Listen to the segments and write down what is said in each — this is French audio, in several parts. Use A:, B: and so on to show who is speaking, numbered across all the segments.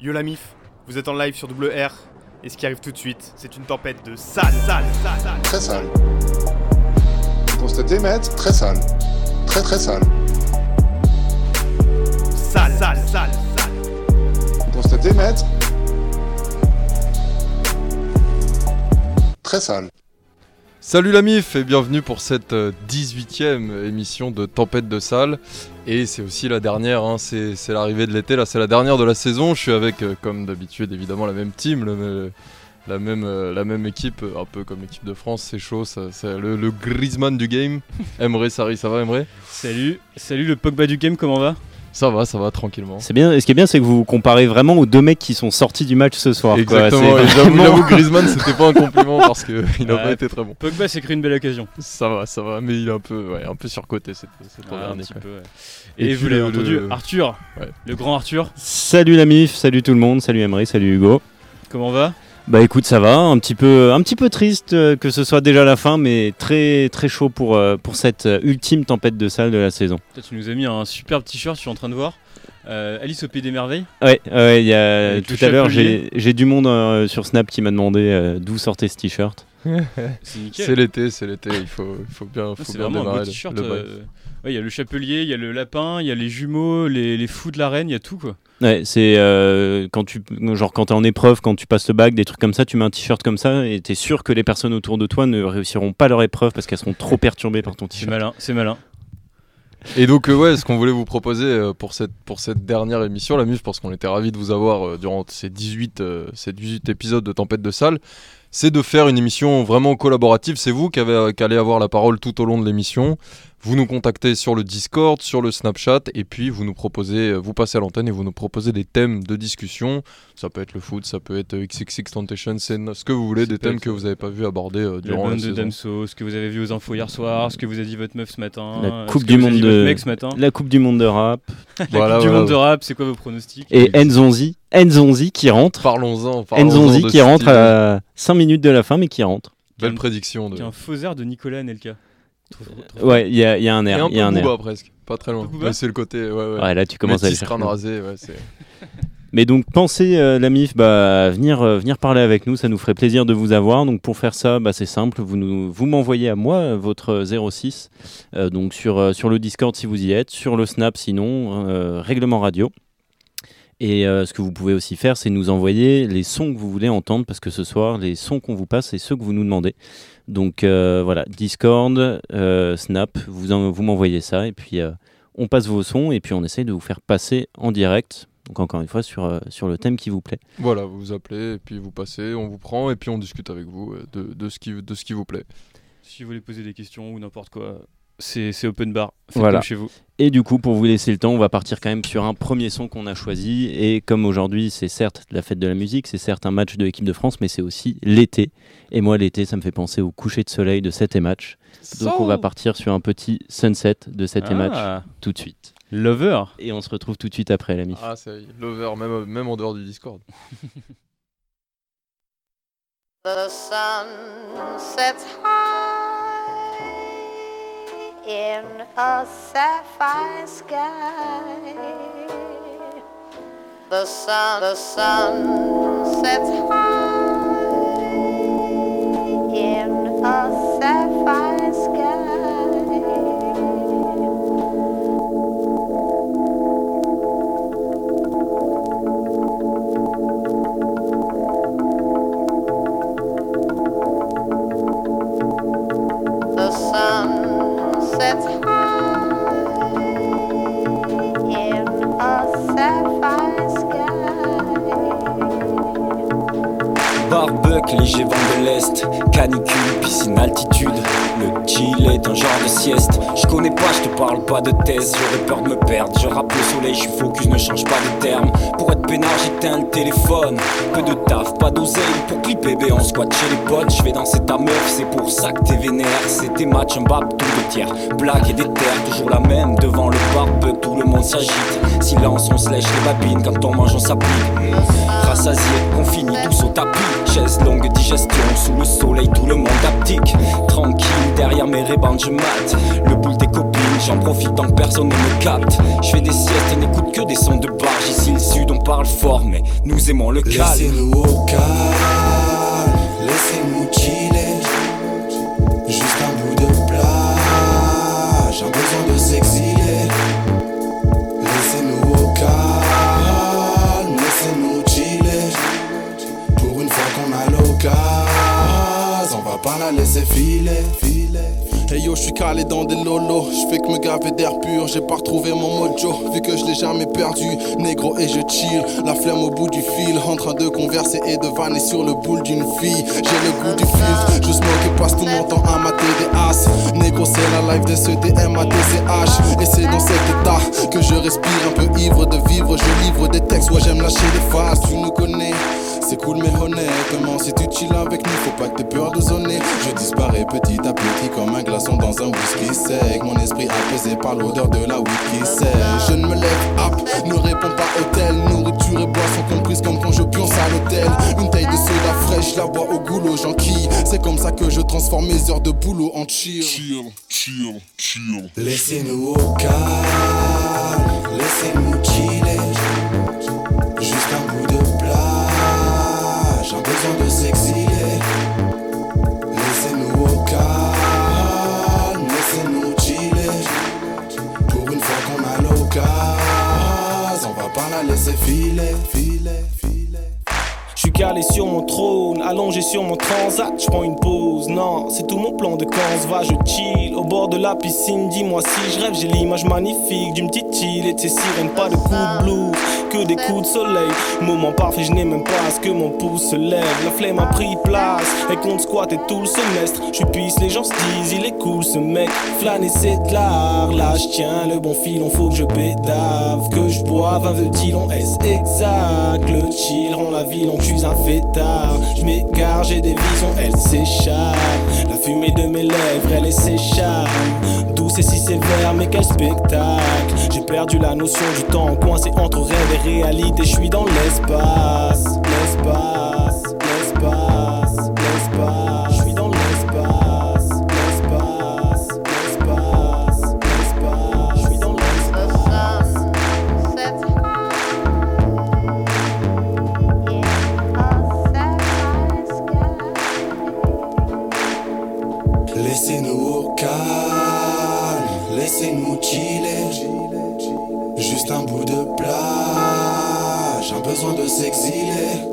A: Yo la mif, vous êtes en live sur WR et ce qui arrive tout de suite, c'est une tempête de sale, sale, sale, sale.
B: Très sale. Constatez, maître Très sale. Très très sale.
A: Sale, sale, sale, sale.
B: Constatez, maître Très sale.
C: Salut la MIF et bienvenue pour cette 18e émission de Tempête de Salle. Et c'est aussi la dernière, hein, c'est c'est l'arrivée de l'été, là c'est la dernière de la saison. Je suis avec, euh, comme d'habitude, évidemment la même team, le- la, même, euh, la même équipe, euh, un peu comme l'équipe de France, c'est chaud, ça- c'est le, le Griezmann du game. Emre, Sari, ça va Emre?
D: Salut, salut le Pogba du game, comment va?
C: Ça va, ça va tranquillement.
E: C'est bien. Et ce qui est bien, c'est que vous vous comparez vraiment aux deux mecs qui sont sortis du match ce soir. quoi.
C: Exactement, et j'avoue,
E: vraiment-
C: j'avoue, Griezmann c'était pas un compliment parce qu'il n'a
D: Ouais.
C: pas été très bon.
D: Pogba s'est créé une belle occasion.
C: Ça va, ça va, mais il est un peu, ouais, un peu surcoté cette, cette
D: Ah, un
C: dernier,
D: petit
C: quoi.
D: peu, ouais.
C: Et
D: vous l'avez
C: le-
D: entendu,
C: le-
D: Arthur,
C: Ouais.
D: le grand Arthur,
E: Salut la mif, salut tout le monde, salut Emery, salut Hugo.
D: comment va?
E: Bah écoute, ça va, un petit peu, un petit peu triste euh, que ce soit déjà la fin, mais très très chaud pour euh, pour cette euh, ultime tempête de salle de la saison.
D: Tu nous as mis un superbe t-shirt, je suis en train de voir. Euh, Alice au Pays des Merveilles.
E: Ouais, ouais, il y a tout à l'heure, j'ai j'ai du monde euh, sur Snap qui m'a demandé euh, d'où sortait ce t-shirt.
D: C'est
C: l'été, c'est l'été, il faut, il faut bien, faut
D: C'est
C: bien
D: vraiment un
C: démarrer
D: beau
C: le-
D: t-shirt.
C: le
D: ouais, Il y a le chapelier, il y a le lapin, il y a les jumeaux, les, les fous de la reine, il y a tout quoi.
E: Ouais, c'est euh, quand tu genre quand t'es en épreuve, quand tu passes le bac, des trucs comme ça, tu mets un t-shirt comme ça et t'es sûr que les personnes autour de toi ne réussiront pas leur épreuve parce qu'elles seront trop perturbées par ton
D: C'est
E: t-shirt.
D: malin, c'est malin.
C: Et donc, euh, ouais, ce qu'on voulait vous proposer euh, pour, cette, pour cette dernière émission, la muse, parce qu'on était ravis de vous avoir euh, durant ces 18, euh, ces 18 épisodes de Tempête de Salle, c'est de faire une émission vraiment collaborative. C'est vous qui, avez, qui allez avoir la parole tout au long de l'émission. Vous nous contactez sur le Discord, sur le Snapchat, et puis vous nous proposez, euh, vous passez à l'antenne et vous nous proposez des thèmes de discussion. Ça peut être le foot, ça peut être euh, XXX Temptation, c'est ce que vous voulez, des thèmes que vous n'avez pas vu aborder euh, durant la
D: de
C: saison.
D: Damso, ce que vous avez vu aux infos hier soir, ce que vous a dit votre meuf ce matin,
E: La
D: euh,
E: Coupe
D: ce que
E: du
D: vous a
E: monde de-
D: mec ce matin.
E: La Coupe du Monde de rap
D: La
C: Voilà,
D: Coupe du monde de rap, c'est quoi vos pronostics
E: et Enzonzi, Enzonzi qui rentre,
C: Parlons-en.
E: Enzonzi
C: de
E: qui rentre à 5 minutes de la fin mais qui rentre.
C: Belle prédiction de.
D: Qui est un faux air de Nicolas Anelka.
E: Ouais, il y, a il y a un air,
C: un
E: il y a
C: peu
E: un air.
C: Presque, pas très
D: Un
C: loin. c'est le côté, ouais, ouais.
E: Ouais, là tu commences à aller
C: Métis,
E: chercher.
C: rasé.
E: Mais donc pensez euh, la MIF bah, à venir, euh, venir parler avec nous, ça nous ferait plaisir de vous avoir. Donc pour faire ça, bah, c'est simple, vous, nous, vous m'envoyez à moi votre 06, euh, donc sur, euh, sur le Discord si vous y êtes, sur le Snap sinon, euh, règlement radio. Et euh, ce que vous pouvez aussi faire, c'est nous envoyer les sons que vous voulez entendre, parce que ce soir, les sons qu'on vous passe, c'est ceux que vous nous demandez. Donc euh, voilà, Discord, euh, Snap, vous, en- vous m'envoyez ça, et puis euh, on passe vos sons, et puis on essaye de vous faire passer en direct. Donc encore une fois, sur, euh, sur le thème qui vous plaît.
C: Voilà, vous vous appelez, et puis vous passez, on vous prend, et puis on discute avec vous de, de, ce, qui, de ce qui vous plaît.
D: Si vous voulez poser des questions ou n'importe quoi, c'est open bar. Faites
E: Voilà.
D: comme chez vous.
E: Et du coup, pour vous laisser le temps, on va partir quand même sur un premier son qu'on a choisi. Et comme aujourd'hui, c'est certes la fête de la musique, c'est certes un match de l'équipe de France, mais c'est aussi l'été. Et moi, l'été, ça me fait penser au coucher de soleil de cet match. Donc on va partir sur un petit sunset de cet match
D: Ah,
E: tout de suite.
D: Lover.
E: Et on se retrouve tout de suite après la mif.
C: Ah, c'est l'over, même, même en dehors du Discord.
F: The sun sets high in a sapphire sky. The sun, the sun sets high
G: parle pas de thèse. J'aurais peur de me perdre. Je rappe le soleil, je suis focus, ne change pas de terme. Pour être peinard, j'éteins le téléphone. Peu de taf, pas d'oseille. Pour clipper, bébé, on squatte chez les potes. Je vais danser ta meuf, c'est pour ça que t'es vénère. C'est tes un bap, tout de tiers. Blague et des terres, toujours la même. Devant le barbecue, tout le monde s'agite. Silence, on se lèche les babines. Quand on mange, on s'applique. Rassasié, on finit tous au tapis. Chaise longue, digestion, sous le soleil, tout le monde aptique. Tranquille, derrière mes rébans, je mate. Le boule des copines, J'en profite tant que personne ne me capte. Je fais des siestes et n'écoute que des sons de barge. Ici, le sud, on parle fort, mais nous aimons le calme.
H: Laissez-nous au calme, laissez-nous chiller. Juste un bout de plage, un besoin de s'exiler. Laissez-nous au calme, laissez-nous chiller. Pour une fois qu'on a l'occasion, on va pas la laisser filer,
I: yo, je suis calé dans des lolos, je fais que me gaver d'air pur, j'ai pas retrouvé mon mojo, vu que je l'ai jamais perdu, négro et je chill, la flemme au bout du fil, en train de converser et de vanner sur le boule d'une fille, j'ai le goût du filtre, je smoke et passe tout mon temps à mater des as, négro c'est la life de ce DMATCH, et c'est dans cet état que je respire un peu ivre de vivre, je livre des ouais j'aime lâcher des phases, tu nous connais. C'est cool mais honnêtement si tu chill avec nous faut pas que t'aies peur de zoner. Je disparais petit à petit comme un glaçon dans un whisky sec. Mon esprit apaisé par l'odeur de la whisky sec. Je ne me lève up, ne réponds pas hôtel Nourriture et boisson comprises comme quand je pionce à l'hôtel. Une taille de soda fraîche, la bois au goulot j'enquille C'est comme ça que je transforme mes heures de boulot en chill. Chill, chill, chill.
H: Laissez-nous au calme, laissez-nous chiller. De s'exiler. Laissez-nous au calme, laissez-nous chiller. Pour une fois qu'on a l'occasion, on va pas la laisser filer, filer, filer.
J: Je suis calé sur mon trône, allongé sur mon transat, je prends une pause. Non, c'est tout mon plan de quand on se va, je chill au bord de la piscine. Dis-moi si je rêve, j'ai l'image magnifique d'une petite île et de ses sirènes, pas de coups de blues, que des coups de soleil. Moment parfait, je n'ai même pas à ce que mon pouce se lève. La flemme a pris place et compte squatter tout le semestre. Je pisse, les gens se disent, il est cool ce mec. Flâner c'est de l'art, là je tiens le bon filon, faut que je pédave, que je boive un veut-il on est exact. Le chill rend la ville, on suis un fêtard. Je m'égare, j'ai des visions, elles s'échappent. La fumée de mes lèvres, elle s'échappe. Et si sévère, mais quel spectacle. J'ai perdu la notion du temps, coincé entre rêve et réalité. Je suis dans l'espace, l'espace, l'espace.
H: Un bout de plage, un besoin de s'exiler.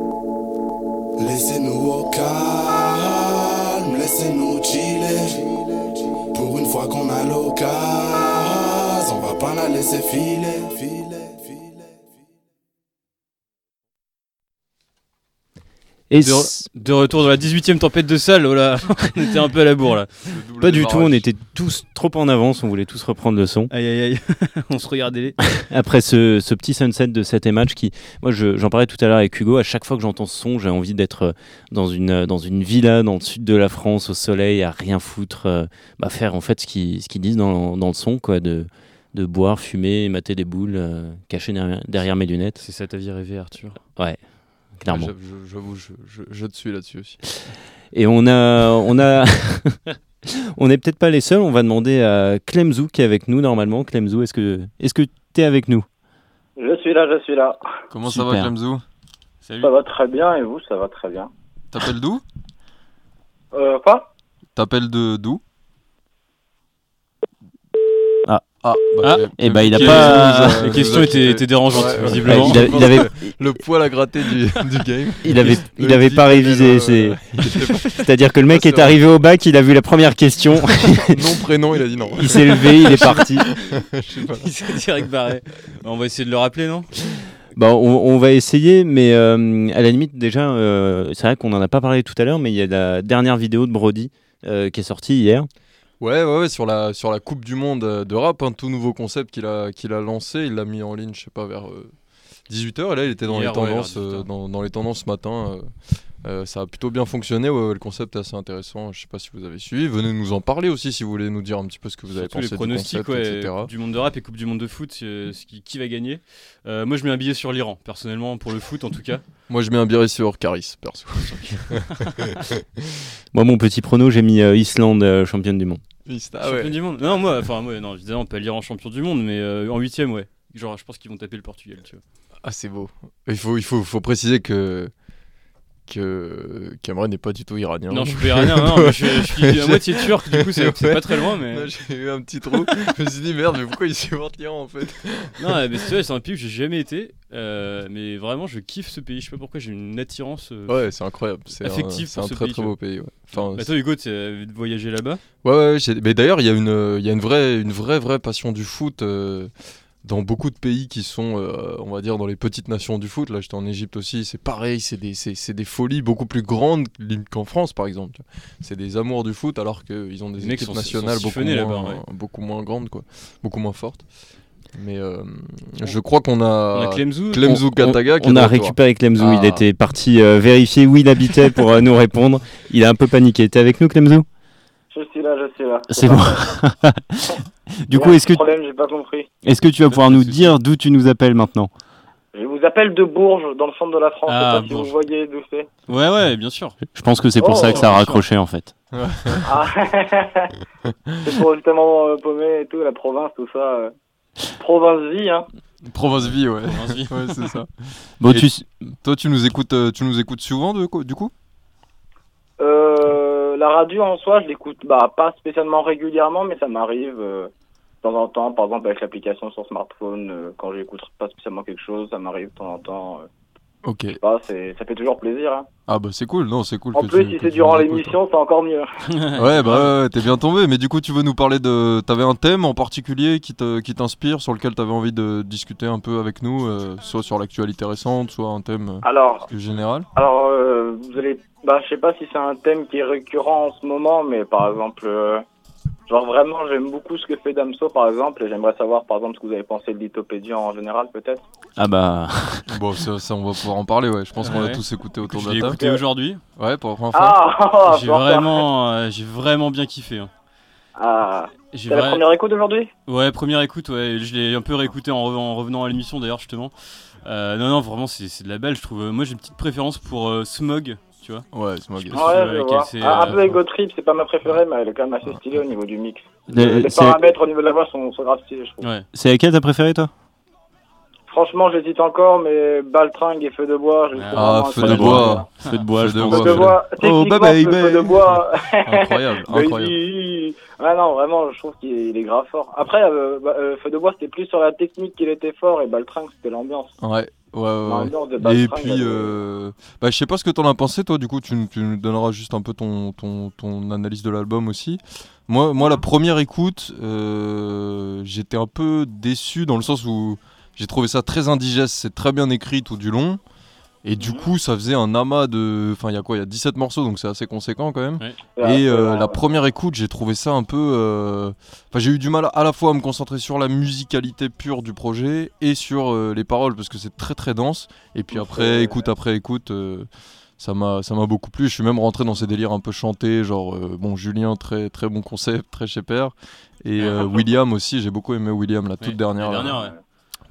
H: Laissez-nous au calme, laissez-nous chiller. Pour une fois qu'on a l'occasion, on va pas la laisser filer,
E: Et
D: De, re- de retour dans la 18ème tempête de salle, oh là, on était un peu à la bourre là.
E: Pas du tout, on était tous trop en avance, on voulait tous reprendre le son.
D: Aïe aïe aïe, on se regardait les.
E: Après ce, ce petit sunset de 7 match qui, moi je- j'en parlais tout à l'heure avec Hugo, à chaque fois que j'entends ce son, j'ai envie d'être euh, dans une, euh, dans une villa dans le sud de la France, au soleil, à rien foutre, euh, bah, faire en fait ce qu'ils ce qu'ils disent dans, dans le son, quoi, de, de boire, fumer, mater des boules, euh, caché derrière, derrière mes lunettes.
D: C'est ça ta vie rêvée, Arthur.
E: Ouais, clairement.
C: J'avoue, je- J'avoue, je, je, je te suis là-dessus aussi.
E: Et on a, on a, on n'est peut-être pas les seuls. On va demander à Clemzou qui est avec nous normalement. Clemzou, est-ce que, est-ce que tu es avec nous?
K: Je suis là, je suis là.
C: Comment ça va. Clemzou?
D: Salut.
K: Ça va très bien et vous, ça va très bien.
C: T'appelles d'où?
K: Euh, quoi?
C: T'appelles de d'où?
E: Ah.
C: Ah,
D: Ah.
C: Clem-
E: Eh ben, il a pas-
C: Clem-
D: Les questions étaient, dérangeantes,
C: Ouais,
D: visiblement.
E: il, a- il avait,
C: Le poil à gratter du, du game.
E: il avait, il pas révisé. c'est-
C: pas-
E: C'est-à-dire que le mec est arrivé au bac, il a vu la première question,
C: Nom, prénom, il a dit non.
E: il s'est levé, il est parti.
C: Je sais pas.
D: Il s'est direct barré. On va essayer de le rappeler, non?
E: Bon, on, on va essayer, mais euh, à la limite, déjà, euh, c'est vrai qu'on en a pas parlé tout à l'heure, mais il y a la dernière vidéo de Brody euh, qui est sortie hier.
C: Ouais, ouais, ouais, sur la, sur la Coupe du Monde euh, de rap, un tout nouveau concept qu'il a, qu'il a lancé. Il l'a mis en ligne, je sais pas, vers 18h. Et là, il était dans,
D: Hier,
C: les, tendances,
D: vers 18
C: euh, dans, dans les tendances ce matin. euh, euh, ça a plutôt bien fonctionné. Ouais, ouais, le concept est assez intéressant. Je sais pas si vous avez suivi. Venez nous en parler aussi si vous voulez nous dire un petit peu ce que vous avez
D: Surtout
C: pensé
D: les pronostics,
C: du concept,
D: ouais,
C: etc.
D: Coupe du monde de rap et Coupe du monde de foot, euh, ce qui, qui va gagner. Euh, moi, je mets un billet sur l'Iran, personnellement, pour le foot en tout cas.
C: Moi, je mets un biré sur Caris, perso.
E: Moi, mon petit prono, j'ai mis euh, Islande euh, championne du monde.
C: Mista,
D: champion
C: ouais.
D: du monde. Non, moi, enfin, moi, non, évidemment, lire en champion du monde, mais euh, en huitième, ouais. Genre, je pense qu'ils vont taper le Portugal, tu vois.
C: Ah, c'est beau. Il faut, il faut, faut préciser que que Cameron n'est pas du tout iranien.
D: Non, je suis pas iranien, non, mais je, je suis à moitié turc, du coup, c'est c'est pas très loin, mais.
C: J'ai eu un petit trou. je me suis dit merde, mais pourquoi il supporte l'Iran en fait?
D: Non, mais c'est vrai, c'est un pays où j'ai jamais été, euh, mais vraiment, je kiffe ce pays. Je sais pas pourquoi, j'ai une attirance. euh,
C: Ouais, c'est incroyable. C'est un,
D: pour
C: un
D: ce
C: très
D: pays,
C: très beau pays. Ouais. Enfin,
D: Bah, toi, Hugo, tu as voyagé là-bas?
C: Ouais, ouais, ouais, mais d'ailleurs, il y a une, euh, y a une vraie, une vraie, vraie passion du foot euh, dans beaucoup de pays qui sont, euh, on va dire, dans les petites nations du foot. Là, j'étais en Égypte aussi, c'est pareil, c'est des, folies beaucoup plus grandes qu'en France, par exemple. C'est des amours du foot, alors qu'ils ont des
D: Les
C: équipes
D: sont-
C: nationales
D: sont
C: beaucoup moins,
D: ouais.
C: beaucoup moins grandes, quoi, beaucoup moins fortes. Mais euh, je crois qu'on a,
D: On a Clemzou.
C: Clemzou
E: On-
C: est
E: On
C: de
E: a récupéré Clemzou, il
C: Ah.
E: était parti euh, vérifier où il habitait pour euh, nous répondre. Il a un peu paniqué. T'es avec nous, Clemzou
K: Je suis là, je suis là.
E: C'est bon. du coup, est-ce que,
K: problème, j'ai pas compris.
E: est-ce que tu vas pouvoir nous dire d'où tu nous appelles maintenant?
K: Je vous appelle de Bourges, dans le centre de la France.
D: Ah,
K: je sais pas si
D: Bourges.
K: vous voyez d'où c'est.
D: Ouais, ouais, bien sûr.
E: Je pense que c'est pour
K: Oh,
E: ça que ça a
D: bien sûr.
E: raccroché en fait.
K: Ah. c'est pour justement euh, paumer et tout, la province, tout ça. euh. Province vie, hein.
C: Province Vie, ouais.
D: Province Vie.
C: ouais, c'est ça.
E: Bon,
C: Et
E: tu,
C: Toi, tu nous écoutes, euh, tu nous écoutes souvent de, du coup?
K: Euh, la radio en soi, je l'écoute bah, pas spécialement régulièrement, mais ça m'arrive euh, de temps en temps, par exemple avec l'application sur smartphone, euh, quand j'écoute pas spécialement quelque chose, ça m'arrive de temps en temps.
C: Ok.
K: je sais pas, ça fait toujours plaisir. Hein.
C: Ah bah c'est cool, non, c'est cool.
K: En
C: que
K: plus,
C: tu-
K: si c'est durant l'émission, c'est encore mieux.
C: Ouais, bah ouais, ouais, t'es bien tombé. Mais du coup, tu veux nous parler de. T'avais un thème en particulier qui te- qui t'inspire, sur lequel t'avais envie de discuter un peu avec nous, euh, soit sur l'actualité récente, soit un thème euh,
K: Alors,
C: plus général?
K: alors euh, vous allez, bah, je sais pas si c'est un thème qui est récurrent en ce moment, mais par exemple, euh, genre vraiment, j'aime beaucoup ce que fait Damso, par exemple, et j'aimerais savoir, par exemple, ce que vous avez pensé de Lithopédia en général, peut-être.
E: ah bah,
C: Bon, ça, ça, on va pouvoir en parler, ouais. Je pense qu'on
D: Ouais.
C: a tous écouté autour de la table.
D: écouté aujourd'hui.
C: Ouais, pour la première fois.
K: Ah,
D: J'ai vraiment, euh, j'ai vraiment bien kiffé. hein.
K: Ah,
D: J'ai
K: c'est la première écoute aujourd'hui
D: Ouais, première écoute, ouais. Je l'ai un peu réécouté en, re- en revenant à l'émission d'ailleurs, justement. Euh, non, non, vraiment, c'est c'est de la belle, je trouve. Moi, j'ai une petite préférence pour euh, Smog, tu vois.
C: Ouais, c'est moi qui-
D: Je sais pas
K: Ouais, je
D: vois c'est,
K: Ah, un peu Ego Trip, c'est pas ma préférée, mais elle est quand même assez stylée au niveau du mix.
E: Le-
K: les paramètres au niveau de la voix sont, sont grave stylés, je trouve.
D: Ouais.
E: c'est laquelle t'as préféré toi?
K: Franchement, j'hésite encore, mais Baltringue et Feu de Bois, je
C: Ah, Feu de bois.
E: Feu de bois,
C: Feu
E: je
C: de bois.
K: Feu de Bois,
E: Oh,
K: techniquement,
E: bye,
K: Feu-
E: bye.
K: Feu de Bois.
C: Incroyable, incroyable.
K: Ah non, vraiment, je trouve qu'il est, il est grave fort. Après, euh, bah, euh, Feu de Bois, c'était plus sur la technique qu'il était fort, et Baltringue, c'était l'ambiance.
C: Ouais, ouais, ouais.
K: de
C: Et puis, euh, bah, je sais pas ce que t'en as pensé, toi, du coup, tu, tu nous donneras juste un peu ton, ton, ton analyse de l'album aussi. Moi, moi, la première écoute, euh, j'étais un peu déçu dans le sens où j'ai trouvé ça très indigeste, c'est très bien écrit tout du long. Et du
K: Mhm.
C: coup, ça faisait un amas de. Enfin, il y a quoi Il y a 17 morceaux, donc c'est assez conséquent quand même.
K: Ouais,
C: Et euh,
K: ouais,
C: la première écoute, j'ai trouvé ça un peu. euh, Enfin, j'ai eu du mal à la fois à me concentrer sur la musicalité pure du projet et sur euh, les paroles parce que c'est très très dense. Et puis après,
K: ouais.
C: écoute après écoute, euh, ça m'a ça m'a beaucoup plu. Je suis même rentré dans ces délires un peu chantés, genre euh, bon Julien très très bon concept, très chez père. Et euh, William aussi, j'ai beaucoup aimé William, la toute
D: Ouais,
C: dernière.
D: la
C: là,
D: dernière, ouais.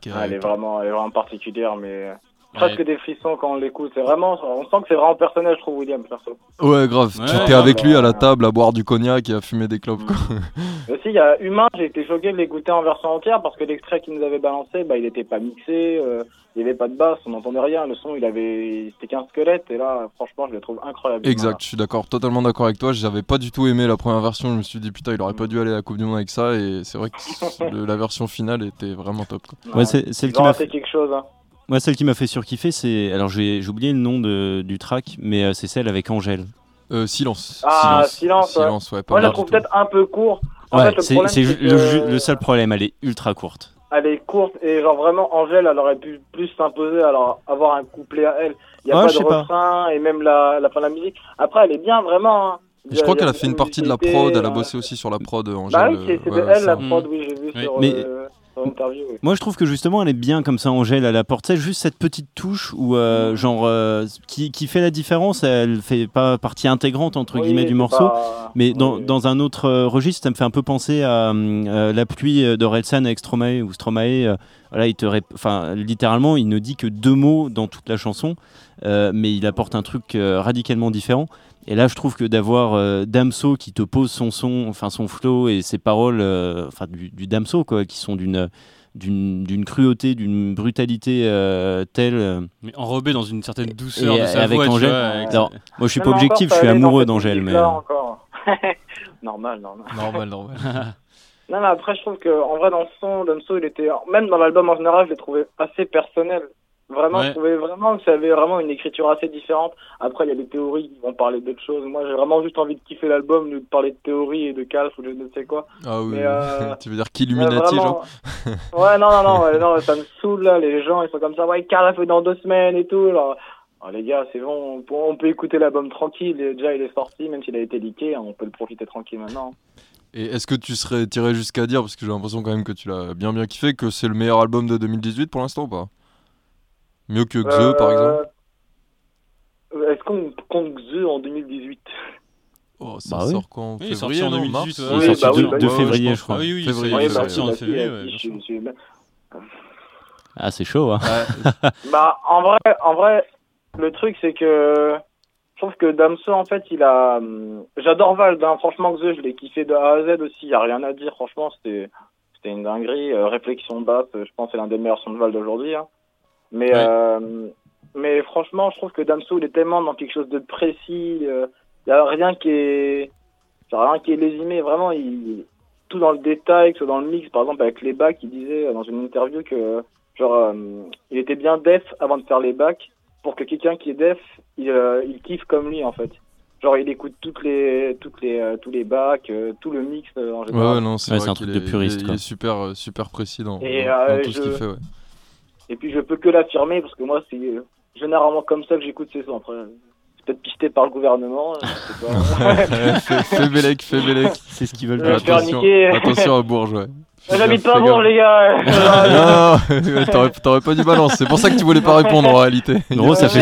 C: qui
K: Ah, elle, est vraiment, elle est vraiment particulière, mais presque des frissons quand on l'écoute. C'est vraiment, on sent que c'est vraiment personnel, je trouve, William, perso.
C: Ouais, grave.
D: Ouais,
C: tu
D: ouais,
C: t'es avec
K: ouais.
C: lui à la table à boire du cognac et à fumer des clopes. quoi.
K: Mais aussi, il y a Humain, j'ai été choqué de l'écouter en version entière parce que l'extrait qu'il nous avait balancé, bah, il était pas mixé, euh, il n'y avait pas de basse, on n'entendait rien. Le son, il avait, c'était qu'un squelette, et là, franchement, je le trouve incroyable.
C: Exact, je suis d'accord, totalement d'accord avec toi. J'avais pas du tout aimé la première version. Je me suis dit putain, il aurait pas dû aller à la Coupe du Monde avec ça. Et c'est vrai que le- la version finale était vraiment top. quoi.
K: Ouais.
E: Ouais, c'est celle
K: Ils
E: qui m'a
K: raté quelque chose. Hein.
E: Moi, celle qui m'a fait surkiffer, c'est. Alors, j'ai j'ai oublié le nom de, du track, mais euh, c'est celle avec Angèle.
C: Euh, silence.
K: Ah, silence, ouais.
C: Silence, ouais. pas
K: Moi, je la
C: mal
K: trouve peut-être un peu court. En
E: Ouais,
K: le
E: c'est le,
K: que-
E: ju- le seul problème, elle est ultra courte.
K: Elle est courte et genre vraiment Angèle, elle aurait pu plus s'imposer, alors avoir un couplet à elle. Il y a
E: Ouais,
K: pas
E: je
K: de
E: sais pas.
K: refrain et même la, la fin de la musique. Après, elle est bien vraiment. hein.
C: Je crois qu'elle a fait une partie de la prod. Elle a
K: euh,
C: bossé aussi sur la prod, Angèle.
K: Bah oui, c'est
C: ouais,
K: elle la prod, oui, j'ai vu
D: Oui.
K: sur,
E: Mais-
K: oui.
E: Moi, je trouve que justement, elle est bien comme ça, Angèle, à la porte. C'est juste cette petite touche où, euh, genre, euh, qui, qui fait la différence. Elle fait pas partie intégrante, entre
K: Oui,
E: guillemets, du morceau.
K: pas-
E: Mais dans,
K: oui, oui.
E: dans un autre euh, registre, ça me fait un peu penser à la pluie d'Orelsan avec Stromae, où Stromae, voilà, il te rép- enfin, littéralement, il ne dit que deux mots dans toute la chanson. mais il apporte un truc radicalement différent. Et là, je trouve que d'avoir euh, Damso qui te pose son son, enfin son flow et ses paroles, euh, enfin du, du Damso quoi, qui sont d'une d'une cruauté, d'une brutalité euh, telle. euh,
D: Mais enrobé dans une certaine douceur
E: et
D: de sa
E: avec
D: voix,
E: Angèle.
D: vois, avec-
E: Alors, moi, je suis pas objectif, je suis amoureux d'Angèle, mais
K: encore. normal, normal.
C: Normal, normal.
K: Non, mais après, je trouve que en vrai, dans le son, Damso, il était, même dans l'album en général, je l'ai trouvé assez personnel. Vraiment,
D: Ouais.
K: je trouvais vraiment que ça avait vraiment une écriture assez différente. Après, il y a des théories qui vont parler d'autres choses. Moi, j'ai vraiment juste envie de kiffer l'album, de parler de théories et de calf ou de je ne sais quoi.
C: Ah oui,
K: Mais, euh,
C: tu veux dire qu'Illuminati, genre
K: Ouais, non, non, non, ouais, non, ça me saoule là. Les gens, ils sont comme ça. Ouais, Calf dans deux semaines et tout. Alors, alors, les gars, c'est bon. On peut, écouter l'album tranquille. Déjà, il est sorti, même s'il a été leaké. On peut le profiter tranquille maintenant.
C: Et est-ce que tu serais tiré jusqu'à dire, parce que j'ai l'impression quand même que tu l'as bien bien kiffé, que c'est le meilleur album de 2018 pour l'instant ou pas? Mieux que Xe par exemple
K: Euh, Est-ce qu'on compte Xe en 2018
C: Oh, ça
E: Bah oui.
C: sort quand
D: Oui, il est
C: Février,
D: sorti en
C: non
D: 2018,
C: Mars
D: ouais.
E: il est
K: Oui,
E: sorti
K: bah
E: de,
K: oui,
E: de
K: bah oui,
E: février,
C: je
E: je crois.
D: Ah oui, oui,
C: Février,
K: Oui,
D: il
K: bah,
D: sorti
K: oui,
D: en février. ouais,
E: Ah, c'est chaud, hein.
K: Bah, en vrai, en vrai, le truc, c'est que je trouve que Damso, en fait, il a. hum, J'adore Vald, hein. franchement, Xe, je l'ai kiffé de A à Z aussi, y a rien à dire, franchement, c'était c'était une dinguerie. Euh, réflexion basse, euh, je pense que c'est l'un des meilleurs sons de Vald d'aujourd'hui. hein. Mais,
D: Ouais.
K: euh, mais franchement, je trouve que Damso, il est tellement dans quelque chose de précis, il y a rien qui est. y a rien qui est lésimé, vraiment, il. Tout dans le détail, que ce soit dans le mix, par exemple, avec les bacs, il disait euh, dans une interview que genre euh, il était bien def avant de faire les bacs pour que quelqu'un qui est def il, euh, il kiffe comme lui en fait genre il écoute toutes les toutes les euh, tous les bacs euh, tout le mix euh, en
C: Ouais,
K: général
C: ouais, non, c'est
E: Ouais, un truc de puriste,
C: Il est,
E: quoi.
C: il est super, euh, super précis dans,
K: Et,
C: dans-
K: euh,
C: dans tout ce qu'il fait, ouais.
K: Et puis je peux que l'affirmer parce que moi c'est euh, généralement comme ça que j'écoute ces sons après c'est peut-être pisté par le gouvernement euh, je sais pas.
C: fais, Bélec, fais Bélec.
E: C'est ce qu'ils veulent
C: Attention, attention à Bourges, ouais.
K: J'habite
C: Fais
K: pas. Bourges les gars
C: non, t'aurais, t'aurais pas dit balance, c'est pour ça que tu voulais pas répondre en réalité.
E: Gros, ça
K: Euh,
E: fait,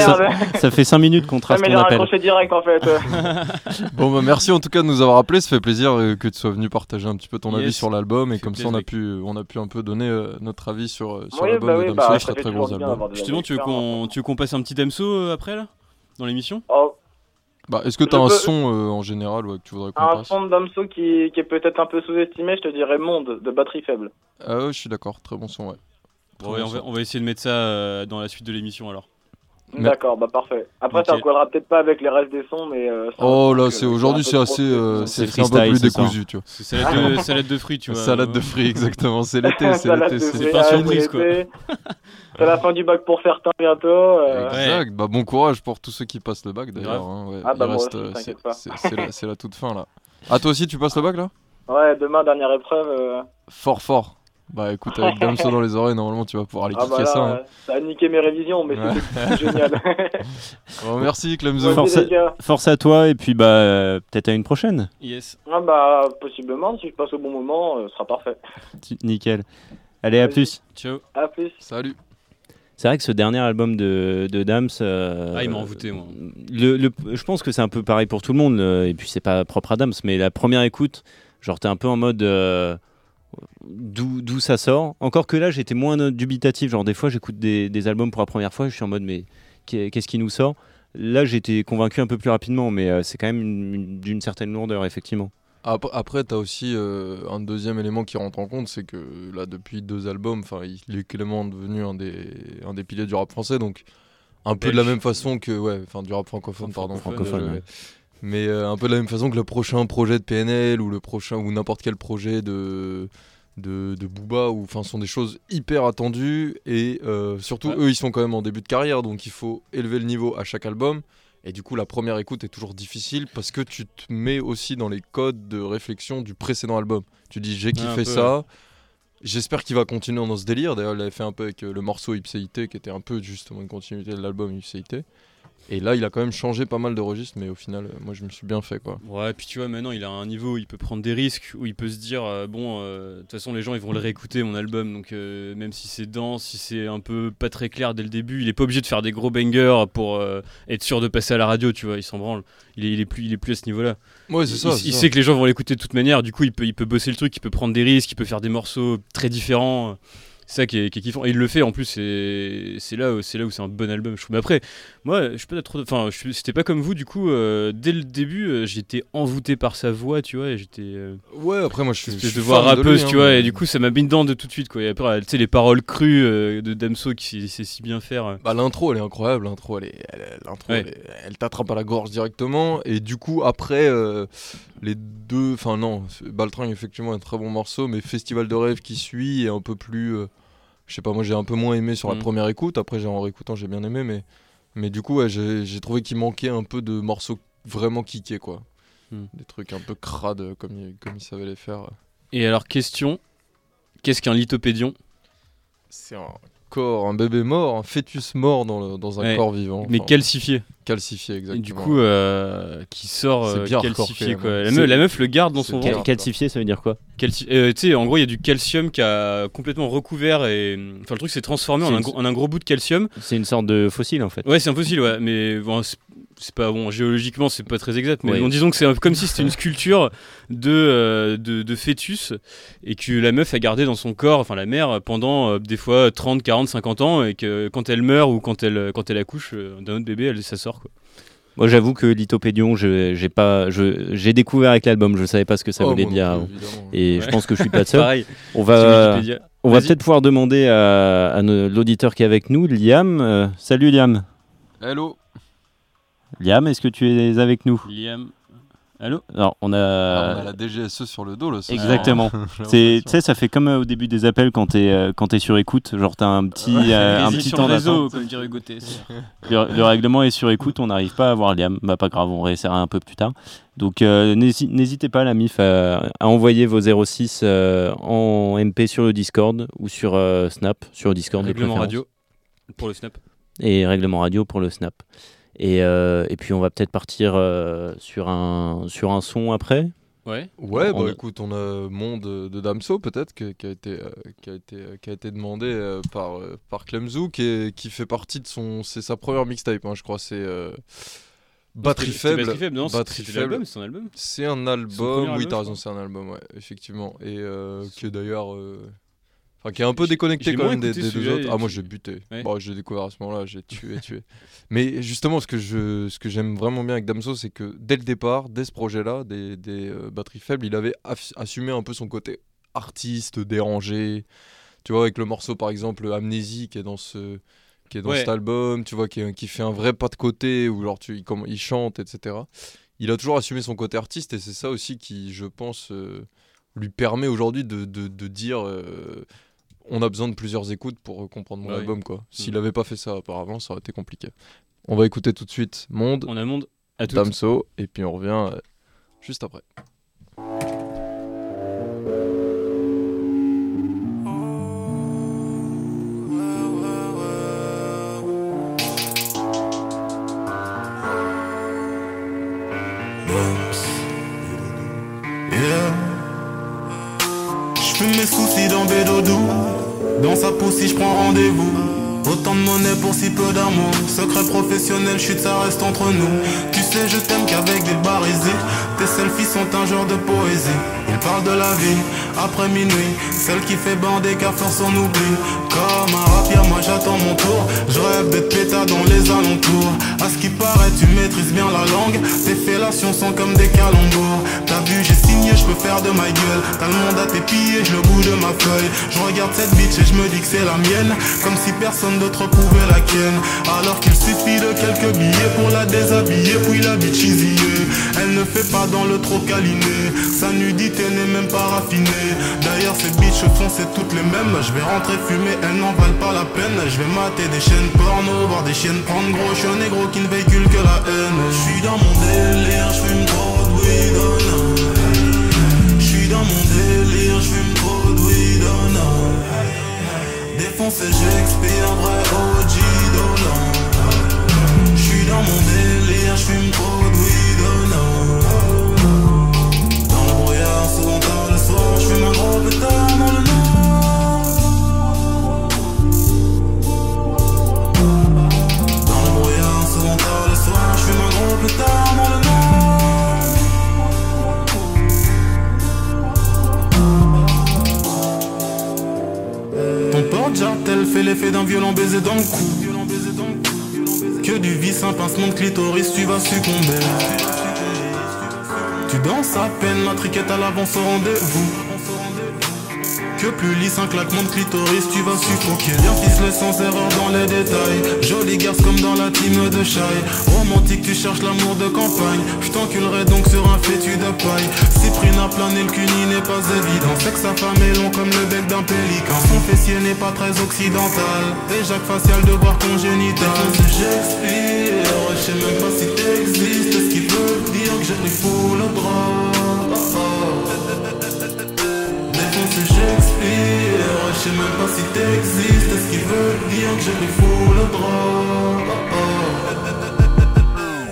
E: ça, fait 5 minutes qu'on trace ton appel.
K: direct en fait
C: Bon, bah, merci en tout cas de nous avoir appelé, ça fait plaisir euh, que tu sois venu partager un petit peu ton
D: Yes.
C: avis sur l'album et comme ça on a, pu, on a pu un peu donner euh, notre avis sur, sur
K: Oui,
C: l'album
K: bah
C: de
K: oui,
C: Damso,
K: bah,
C: très très gros album.
D: Justement, tu veux
K: avis
D: qu'on tu veux qu'on passe un petit Damso euh, après là? Dans l'émission?
K: Oh,
C: Bah, Est-ce que t'as
K: Je
C: un
K: peux-
C: son euh, en général ouais, que tu voudrais qu'on
K: un
C: passe
K: son de Damso qui, qui est peut-être un peu sous-estimé je te dirais Monde de batterie faible
C: Ah ouais, je suis d'accord, très bon son, ouais. Très
D: Bon, ouais,
C: bon
D: on, va,
C: son.
D: on va essayer de mettre ça euh, dans la suite de l'émission alors.
C: Mais-
K: D'accord, bah parfait. Après, ça
D: Ok.
K: collera peut-être pas avec les restes des sons, mais. euh,
C: Oh là, c'est aujourd'hui c'est assez, euh, c'est un peu plus décousu, tu vois.
D: C'est salade de, salade de fruits, tu vois.
C: Salade de fruits, exactement. C'est l'été, c'est l'été. c'est-
D: pas surprise,
K: c'est
D: quoi.
K: C'est la fin du bac pour certains bientôt. euh.
C: Exact. Bah bon courage pour tous ceux qui passent le bac d'ailleurs. Hein, ouais.
K: Ah, bah,
C: euh,
K: t'inquiète
C: c'est-
K: pas.
C: c'est c'est la, toute fin là. Ah toi aussi tu passes le bac là?
K: Ouais, demain, dernière épreuve. euh.
C: Fort fort. Bah écoute avec Damso dans les oreilles normalement tu vas pouvoir aller
K: Ah bah là,
C: ça. hein.
K: ça a niqué mes révisions, mais
C: Ouais.
K: c'était génial.
C: Bon, merci Clemzo.
E: Force-. Force à toi et puis bah euh, peut-être à une prochaine.
D: Yes.
K: Ah bah, possiblement, si je passe au bon moment, euh, ce sera parfait.
E: Nickel. Allez, à plus.
D: Ciao.
K: À plus.
C: Salut.
E: C'est vrai que ce dernier album de, de Dams. euh,
D: Ah, il m'a envoûté, moi.
E: Le, le- je pense que c'est un peu pareil pour tout le monde, et puis c'est pas propre à Dams, mais la première écoute, genre t'es un peu en mode. euh, D'où ça sort. Encore que là, j'étais moins dubitatif. Genre, des fois, j'écoute des, des albums pour la première fois, je suis en mode, mais qu'est- qu'est-ce qui nous sort? Là, j'étais convaincu un peu plus rapidement, mais euh, c'est quand même une- une- d'une certaine lourdeur, effectivement.
C: Après, après t'as aussi euh, un deuxième élément qui rentre en compte, c'est que là depuis deux albums, il est clairement devenu un des un des piliers du rap français, donc un peu de la même façon que ouais, enfin du rap francophone pardon,
E: Francophone,
C: Euh,
E: ouais.
C: mais euh, un peu de la même façon que le prochain projet de PNL ou le prochain ou n'importe quel projet de de, de Booba ou enfin sont des choses hyper attendues et euh, surtout
D: Ouais.
C: eux ils sont quand même en début de carrière donc il faut élever le niveau à chaque album et du coup la première écoute est toujours difficile parce que tu te mets aussi dans les codes de réflexion du précédent album tu dis j'ai kiffé ça J'espère qu'il va continuer dans ce délire. D'ailleurs, il l'avait fait un peu avec euh, le morceau Ipséité, qui était un peu justement une continuité de l'album Ipséité. Et là, il a quand même changé pas mal de registres, mais au final, euh, moi, je me suis bien fait, quoi.
D: Ouais, puis tu vois, maintenant il a un niveau où il peut prendre des risques, où il peut se dire, euh, bon, euh, de toute façon, les gens ils vont le réécouter, mon album, donc euh, même si c'est dense, si c'est un peu pas très clair dès le début, il est pas obligé de faire des gros bangers pour être sûr de passer à la radio, tu vois, il s'en branle. Il est, il, est plus, il est plus à ce niveau-là.
C: Ouais, c'est ça.
D: il- il
C: ça.
D: sait que les gens vont l'écouter de toute manière, du coup, il peut, il peut bosser le truc, il peut prendre des risques, il peut faire des morceaux très différents. C'est ça qui est, qui est kiffant. Et il le fait en plus, c'est là, où- c'est là où c'est un bon album, je trouve. Mais après, moi, je suis pas trop. Enfin, c'était pas comme vous, du coup, euh, dès le début, euh, j'étais envoûté par sa voix, tu vois, et j'étais. euh,
C: Ouais, après, moi, je suis.
D: espèce
C: je
D: de
C: de
D: rappeuse,
C: lui,
D: tu
C: hein,
D: vois,
C: mais-
D: et du coup, ça m'a mis dedans de tout de suite, quoi. Et après, tu sais, les paroles crues de Damso qui sait si bien faire.
C: Bah, l'intro, elle est incroyable. L'intro, elle, est, elle, l'intro,
D: Ouais.
C: elle, elle t'attrape à la gorge directement. Et du coup, après, les deux. Enfin, non, Baltringue, effectivement, un très bon morceau. Mais Festival de rêve qui suit est un peu plus. Je sais pas, moi, j'ai un peu moins aimé sur la
D: Mm.
C: première écoute. Après, j'ai en réécoutant, j'ai bien aimé. Mais, mais du coup, ouais, j'ai, trouvé qu'il manquait un peu de morceaux vraiment kickés, quoi.
D: Mm.
C: Des trucs un peu crades, comme il, comme il savait les faire.
D: Et alors, question qu'est-ce qu'un lithopédion?
C: C'est un corps, un bébé mort, un fœtus mort dans, le- dans un
D: Ouais.
C: corps vivant.
D: Mais
C: Enfin,
D: calcifié. Et
C: exactement.
D: du coup, euh, qui sort euh,
C: bien
D: calcifié, quoi. La meuf, la meuf le garde dans son
C: bien.
D: ventre.
E: Cal- Calcifié, ça veut dire quoi?
D: Calci- euh, tu sais, en gros, il y a du calcium qui a complètement recouvert et. Enfin, le truc s'est transformé en un, gros, en un gros bout de calcium.
E: C'est une sorte de fossile en fait.
D: Ouais, c'est impossible, ouais. Mais bon, c'est- pas bon. Géologiquement, c'est pas très exact. Mais
E: Ouais.
D: bon, disons que c'est un comme si c'était une sculpture de, euh, de, de fœtus et que la meuf a gardé dans son corps, enfin la mère, pendant euh, des fois 30, 40, 50 ans et que quand elle meurt ou quand elle, quand elle accouche euh, d'un autre bébé, elle, ça sort, quoi.
E: Moi j'avoue que Lithopédion, je- j'ai pas, j'ai découvert avec l'album, je savais pas ce que ça
C: Oh,
E: voulait dire. avant.
C: évidemment.
E: Et
D: Ouais.
E: je pense que je suis pas seul.
D: Pareil.
E: On va, on va peut-être pouvoir demander à, l'auditeur qui est avec nous, Liam. Euh, salut Liam.
C: Hello
E: Liam, est-ce que tu es avec nous?
D: Liam. Allô
E: Alors on a.
C: Ah, On a la DGSE sur le dos là. ce.
E: Exactement. Tu sais, ça fait comme euh, au début des appels quand t'es euh, quand t'es sur écoute, genre t'as un petit euh, un petit
D: sur
E: temps
D: le réseau,
E: d'attente.
D: comme dirait Gauthier.
E: Le, le règlement est sur écoute, on n'arrive pas à voir Liam. Bah pas grave, on réessayera un peu plus tard. Donc euh, n'hési- n'hésitez pas la MIF à, à envoyer vos 06 euh, en MP sur le Discord ou sur euh, Snap, sur Discord
D: Règlement radio pour le snap.
E: et règlement radio pour le Snap. Et, euh, et puis on va peut-être partir euh, sur un sur un son après.
D: Ouais.
C: Ouais, bah
E: a-
C: écoute, on a Monde de Damso peut-être qui a été euh, qui a été euh, qui a été demandé euh, par euh, par Clemzou qui est- qui fait partie de son c'est sa première mixtape hein, je crois c'est euh, Batterie faible.
D: Batterie faible, non
C: Batterie faible.
D: c'est un album
C: C'est un album, oui, t'as raison, c'est un album, ouais, effectivement. Et euh, qui est d'ailleurs. Enfin, qui est un peu déconnecté quand même des, deux autres. Ah, moi j'ai buté.
D: Ouais.
C: Bon, j'ai découvert à ce moment-là, j'ai tué, tué. Mais justement, ce que je, ce que j'aime vraiment bien avec Damso, c'est que dès le départ, dès ce projet-là, des, des euh, batteries faibles, il avait assumé un peu son côté artiste, dérangé. Tu vois, avec le morceau par exemple Amnésie qui est dans ce qui est dans
D: Ouais.
C: cet album, tu vois, qui, qui fait un vrai pas de côté où genre tu, il, comme, il chante, etc. Il a toujours assumé son côté artiste et c'est ça aussi qui, je pense, euh, lui permet aujourd'hui de, de, de dire euh, on a besoin de plusieurs écoutes pour euh, comprendre mon album quoi. S'il
D: Mm.
C: avait pas fait ça auparavant, ça aurait été compliqué. On va écouter tout de suite Monde,
D: On a monde à tout.
C: Damso et puis on revient euh, juste après.
L: Yeah. J'fume mes soucis dans Bédodou. Dans sa poussée, j'prends rendez-vous. Autant de monnaie pour si peu d'amour. Secret professionnel, chute, ça reste entre nous. Tu sais, je t'aime qu'avec des barisés. Tes selfies sont un genre de poésie. Ils parlent de la vie après minuit. Celle qui fait bander car force on oublie. Comme un rapier, moi j'attends mon tour. Je rêve d'être pétard dans les alentours. À ce qui paraît, tu maîtrises bien la langue. Tes fellations sont comme des calembours. T'as vu, j'ai signé, je peux faire de ma gueule. T'as le monde à tes pieds, je le bout de ma feuille. Je regarde cette bitch et je me dis que c'est la mienne. Comme si personne d'autre pouvait la ken. Alors qu'il suffit de quelques billets pour la déshabiller. Puis la bitch easy. Elle ne fait pas dans le trop câliné. Sa nudité n'est même pas raffinée. D'ailleurs, ces bitches au fond, c'est toutes les mêmes. Je vais rentrer fumer, elles n'en valent pas la peine. Je vais mater des chaînes porno, voir des chiennes prendre gros. Je suis un négro qui ne véhicule que la haine. Je suis dans mon délire, je fume trop de weed, oh. Je suis dans mon délire, je fume Défoncé, j'expire, vrai OG Dolan. Je suis dans mon délire, je fume trop de Tu danses à peine, la triquette à l'avance au rendez-vous. Que plus lisse un claquement de clitoris, tu vas suffoquer. Bien ficelé sans erreur dans les détails. Jolie garce comme dans la team de Shai. Romantique, tu cherches l'amour de campagne. Je t'enculerai donc sur un fétu de paille. Cyprine a plané, le cuni n'est pas évident. C'est que sa femme est long comme le bec d'un pélican. Son fessier n'est pas très occidental. Et Jacques facial de voir congénital. J'expire, je sais même pas si t'existes. Est-ce qu'il veut dire que je lui fous le bras? Défonce Shakespeare Je sais même pas si t'existes Est-ce qu'il veut dire que je lui fous le bras oh, oh.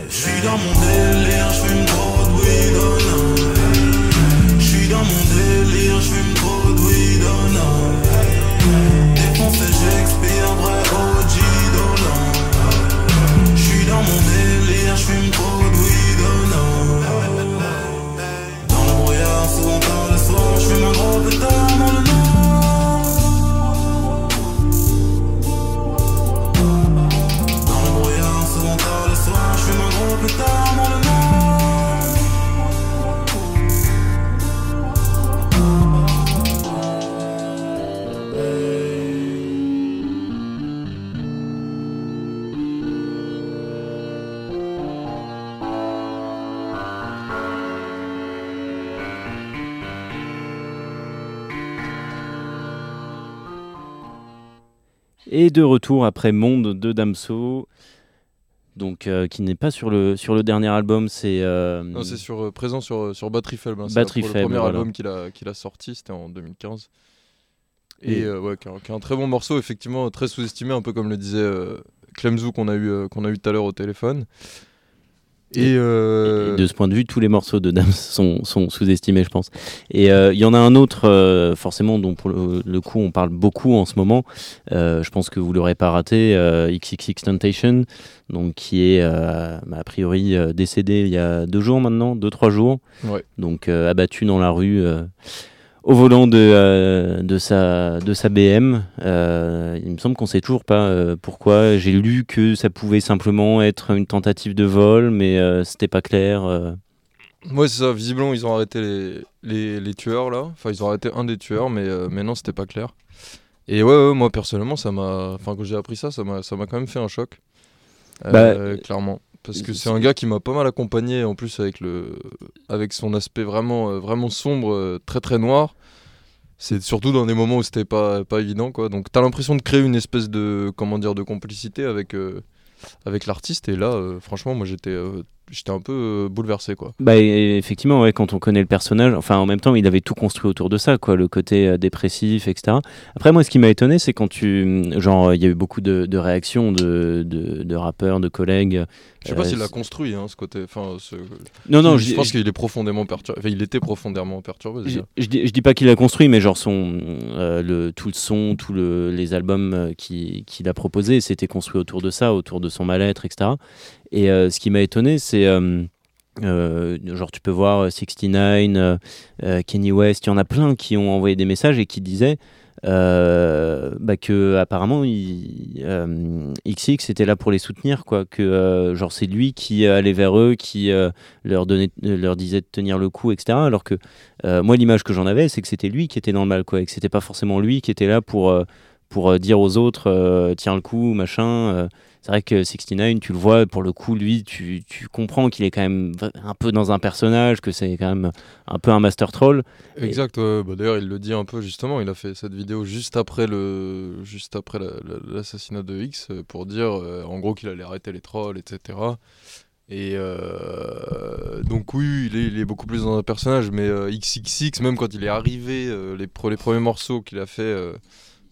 L: Je suis dans mon délire, je fume trop de weed Je suis dans mon délire, je fume trop de weed
E: Et de retour après Monde de Damso, donc euh, qui n'est pas sur le, sur le dernier album, c'est. euh,
C: Non, c'est sur, euh, présent sur, sur Batterie Faible. hein. Le premier
E: voilà.
C: album qu'il a, qu'il a sorti, c'était en 2015. Et,
E: Et-
C: ouais, qui est un- très bon morceau, effectivement, très sous-estimé, un peu comme le disait Clemzou qu'on a eu, qu'on a eu tout à l'heure au téléphone. Et, euh,
E: Et de ce point de vue, tous les morceaux de Dams sont, sont sous-estimés, je pense. Et euh, il y en a un autre, euh, forcément, dont pour le, le coup on parle beaucoup en ce moment. Je pense que vous l'aurez pas raté, XXX Temptation, donc qui est a priori décédé il y a deux jours maintenant, deux trois jours.
C: Ouais.
E: Donc abattu dans la rue. Au volant de, euh, de, sa, de sa BM. Euh, il me semble qu'on sait toujours pas euh, pourquoi. J'ai lu que ça pouvait simplement être une tentative de vol, mais c'était pas clair.
C: Ouais, c'est ça. Visiblement, ils ont arrêté les, les, les tueurs là. Enfin, ils ont arrêté un des tueurs, mais, mais non, c'était pas clair. Et ouais, ouais, moi personnellement, ça m'a. Enfin, quand j'ai appris ça, ça m'a ça m'a quand même fait un choc. Euh, clairement. Parce que c'est un gars qui m'a pas mal accompagné en plus avec, le, avec son aspect vraiment, euh, vraiment sombre, euh, très très noir. C'est surtout dans des moments où c'était pas, pas évident quoi. Donc t'as l'impression de créer une espèce de comment dire de complicité avec, euh, avec l'artiste et là euh, franchement moi j'étais euh, j'étais un peu euh, bouleversé quoi.
E: Bah, effectivement, ouais, quand on connaît le personnage, enfin en même temps, il avait tout construit autour de ça, quoi, le côté euh, dépressif, etc. Après, moi, ce qui m'a étonné, c'est quand tu. Genre, il y a eu beaucoup de, de réactions de, de, de rappeurs, de collègues.
C: Je sais pas
E: euh,
C: s'il l'a construit, hein, ce côté. Enfin, ce...
E: Non, non,
C: je, pense qu'il est profondément perturbé. Enfin, il était profondément perturbé.
E: Je, je dis, je dis pas qu'il a construit, mais genre son, euh, le, tout le son, tous le, les albums euh, qui- qu'il a proposés, c'était construit autour de ça, autour de son mal-être, etc. Et euh, ce qui m'a étonné, c'est euh, euh, genre tu peux voir euh, 69, euh, Kanye West, il y en a plein qui ont envoyé des messages et qui disaient euh, bah que apparemment XX était là pour les soutenir quoi que genre c'est lui qui allait vers eux qui leur donnait leur disait de tenir le coup etc alors que moi l'image que j'en avais c'est que c'était lui qui était dans le mal quoi et que c'était pas forcément lui qui était là pour pour dire aux autres tiens le coup machin. C'est vrai que 69 tu le vois pour le coup lui tu, tu comprends qu'il est quand même un peu dans un personnage que c'est quand même un peu un master troll
C: Exact. Bah, d'ailleurs il le dit un peu justement, il a fait cette vidéo juste après l'assassinat de X euh, pour dire euh, en gros qu'il allait arrêter les trolls, etc. Et euh, donc oui, il est, beaucoup plus dans un personnage, mais euh, XXX, même quand il est arrivé, les, pro- les premiers morceaux qu'il a fait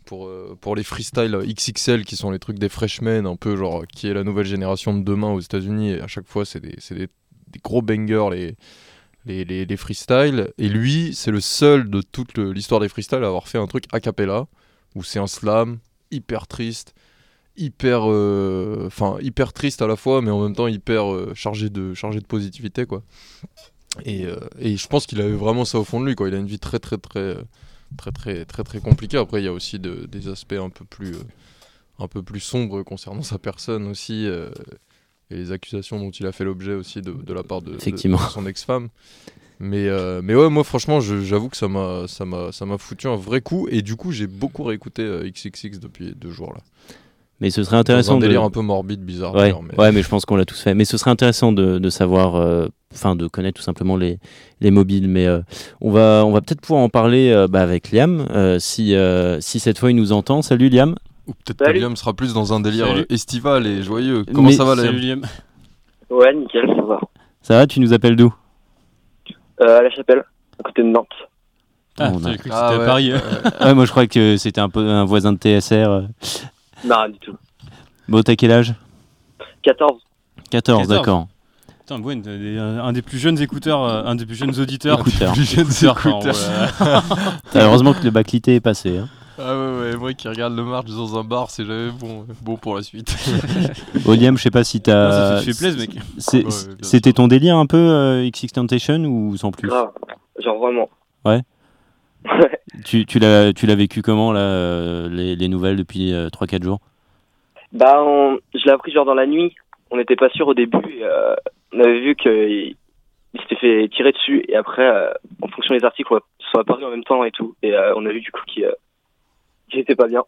C: pour, euh, pour les freestyles XXL, qui sont les trucs des freshmen, un peu genre qui est la nouvelle génération de demain aux États-Unis, et à chaque fois c'est des, des, des gros bangers, les, les, les, les freestyles. Et lui, c'est le seul de toute l'histoire des freestyles à avoir fait un truc a cappella, où c'est un slam hyper triste, hyper, euh, enfin hyper triste à la fois, mais en même temps hyper euh, chargé de chargé de positivité quoi. Et, et je pense qu'il avait vraiment ça au fond de lui quoi. Il a une vie très très très très très très très compliqué. Après, il y a aussi de- des aspects un peu plus euh, un peu plus sombres concernant sa personne aussi euh, et les accusations dont il a fait l'objet aussi de, de la part de, son ex-femme. Mais, euh, mais ouais, moi franchement, j'avoue que ça m'a ça m'a ça m'a foutu un vrai coup et du coup, j'ai beaucoup réécouté euh, XXX depuis deux jours là.
E: Mais ce serait intéressant
C: Dans un
E: de-
C: délire un peu morbide, bizarre.
E: Ouais,
C: d'ailleurs, mais-
E: ouais, mais je pense qu'on l'a tous fait. Mais ce serait intéressant de, de savoir, euh, enfin de connaître tout simplement les, les mobiles. Mais euh, on va, on va peut-être pouvoir en parler euh, bah, avec Liam, euh, si, euh, si cette fois il nous entend. Salut Liam.
C: Ou peut-être que Liam sera plus dans un délire
E: Salut.
C: estival et joyeux. Comment
E: Mais-
C: ça va,
E: Salut,
C: Liam
M: Ouais, nickel, ça va.
E: Ça va, tu nous appelles d'où?
M: Euh, à la chapelle, à côté de Nantes.
D: Ah,
E: On a-
D: j'ai cru que c'était à Paris.
E: ouais, moi je crois que c'était un peu un voisin de TSR.
M: Non, du tout.
E: Bon, t'as quel âge?
M: 14.
E: 14, d'accord.
D: Putain, Gwen, un, un des plus jeunes écouteurs, euh, un des plus jeunes auditeurs.
E: Écouteurs.
C: Plus jeunes écouteurs.
E: heureusement que le baclité est passé. hein.
C: Ah ouais, ouais, moi qui regarde le match dans un bar, c'est jamais bon, bon pour la suite.
E: Bon, Liam, je sais pas si t'as.
D: Non, ça te fait plaisir, mec.
E: C'est-
C: Ouais, bien
E: C'était ton délire un peu euh, XX Temptation ou sans plus?
M: Grave. Genre vraiment.
E: Ouais. Tu tu l'as tu l'as vécu comment là euh, les, les nouvelles depuis 3-4 jours?
M: Bah, on- je l'ai appris genre dans la nuit. On n'était pas sûr au début. et, euh, on avait vu qu'il il s'était fait tirer dessus. Et après, euh, en fonction des articles, ouais, ils sont apparus en même temps et tout. Et euh, on a vu du coup qu'il euh, qu'il était pas bien.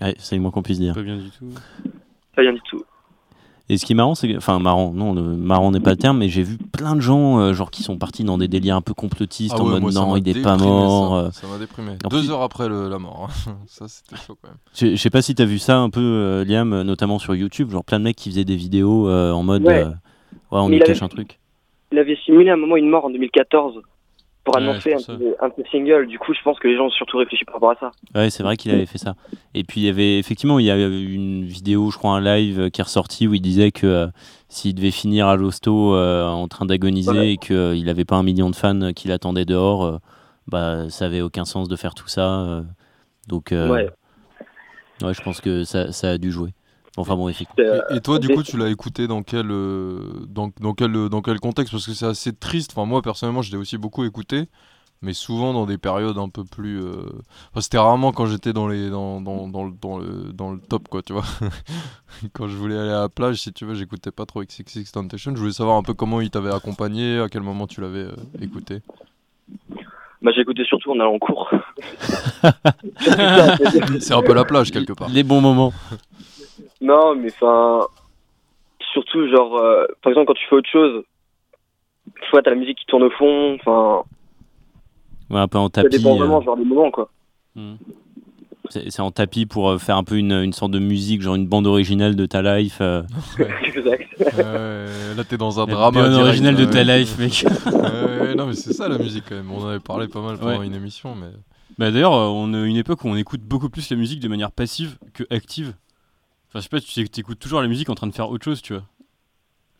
E: Ouais, c'est le moins qu'on puisse dire.
D: Pas bien du tout.
M: pas bien du tout.
E: Et ce qui est marrant, c'est que, enfin marrant, non, le marrant n'est pas le terme, mais j'ai vu plein de gens euh, genre qui sont partis dans des délires un peu complotistes
C: Ah
E: en
C: ouais,
E: mode non, il est pas mort.
C: ça.
E: euh.
C: Ça m'a déprimé.
E: En
C: Deux
E: plus-
C: heures après le- la mort. hein. ça, c'était chaud quand même.
E: Je sais pas si t'as vu ça un peu, euh, Liam, notamment sur YouTube, genre plein de mecs qui faisaient des vidéos euh, en mode
M: Ouais.
E: euh, ouais, on
M: Mais
E: nous cache
M: avait-
E: un truc.
M: Il avait simulé à un moment une mort en 2014 pour annoncer un, de- un singles. Du coup, je pense que les gens ont surtout réfléchi par rapport à ça.
E: Ouais, c'est vrai qu'il avait fait ça. Et puis il y avait effectivement, il y a eu une vidéo, je crois un live euh, qui est ressorti où il disait que euh, s'il devait finir à l'hosto euh, en train d'agoniser
M: Ouais.
E: et qu'il n'avait pas un million de fans qui l'attendaient dehors, euh, bah ça avait aucun sens de faire tout ça. euh. donc euh,
M: Ouais.
E: ouais, je pense que ça, ça a dû jouer. Enfin bon, effectivement.
M: Euh,
C: Et, et toi, du coup, tu l'as écouté dans quel, euh, dans, dans quel, euh, dans quel contexte? Parce que c'est assez triste. Enfin, moi, personnellement, je l'ai aussi beaucoup écouté, mais souvent dans des périodes un peu plus. euh, enfin, c'était rarement quand j'étais dans, les, dans, dans, dans, le, dans, le, dans le top, quoi, tu vois. quand je voulais aller à la plage, si tu veux, j'écoutais pas trop XXX Temptation. Je voulais savoir un peu comment il t'avait accompagné, à quel moment tu l'avais euh, écouté.
M: Bah, j'ai écouté surtout en allant en cours.
C: c'est un peu la plage, quelque part.
E: Les bons moments.
M: Non, mais enfin, surtout genre, euh, par exemple quand tu fais autre chose, soit t'as la musique qui tourne au fond, enfin,
E: Ouais, un peu en
M: ça
E: tapis.
M: dépend
E: euh,
M: vraiment genre des moments quoi.
E: c'est c'est en tapis pour euh, faire un peu une, une sorte de musique, genre une bande originale de ta life. euh.
M: exact.
C: Euh, là, t'es dans un
D: La
C: drama.
D: bande originale de ta life, mec.
C: Non, mais c'est ça la musique quand même. On en avait parlé pas mal pendant
D: Ouais.
C: une émission, mais.
D: Bah d'ailleurs, euh, on a une époque où on écoute beaucoup plus la musique de manière passive que active. Enfin, je sais pas, tu écoutes toujours la musique en train de faire autre chose, tu vois.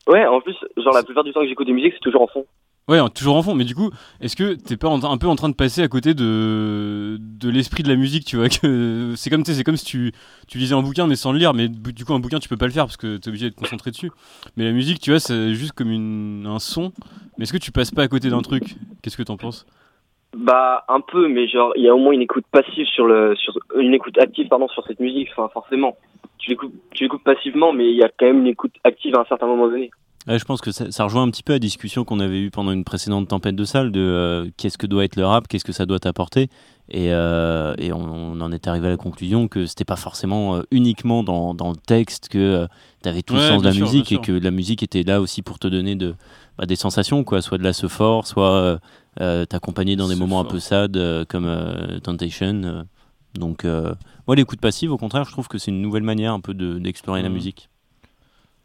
M: Ouais, en plus, genre la plupart du temps que j'écoute des musiques, c'est toujours en fond.
D: Ouais, toujours en fond, mais du coup, est-ce que t'es pas un peu en train de passer à côté de, de l'esprit de la musique, tu vois que C'est comme, c'est comme si tu, tu lisais un bouquin mais sans le lire, mais du coup, un bouquin, tu peux pas le faire parce que t'es obligé d'être concentré dessus. Mais la musique, tu vois, c'est juste comme une, un son. Mais est-ce que tu passes pas à côté d'un truc? Qu'est-ce que t'en penses?
M: Bah un peu, mais genre il y a au moins une écoute passive sur le, sur une écoute active pardon sur cette musique, enfin forcément. Tu l'écoutes, tu l'écoutes passivement, mais il y a quand même une écoute active à un certain moment donné.
E: Ouais, je pense que ça, ça rejoint un petit peu la discussion qu'on avait eue pendant une précédente tempête de salle de euh, qu'est-ce que doit être le rap, qu'est-ce que ça doit t'apporter. Et, euh, et on, on en est arrivé à la conclusion que c'était pas forcément euh, uniquement dans, dans le texte que tu avais tout le sens de la
D: sûr,
E: musique et que la musique était là aussi pour te donner de, bah, des sensations, quoi, soit de la se fort, soit euh, euh, t'accompagner dans des moments un peu sad euh, comme euh, Temptation. Donc, euh, moi, l'écoute passive, au contraire, je trouve que c'est une nouvelle manière un peu de- d'explorer la musique.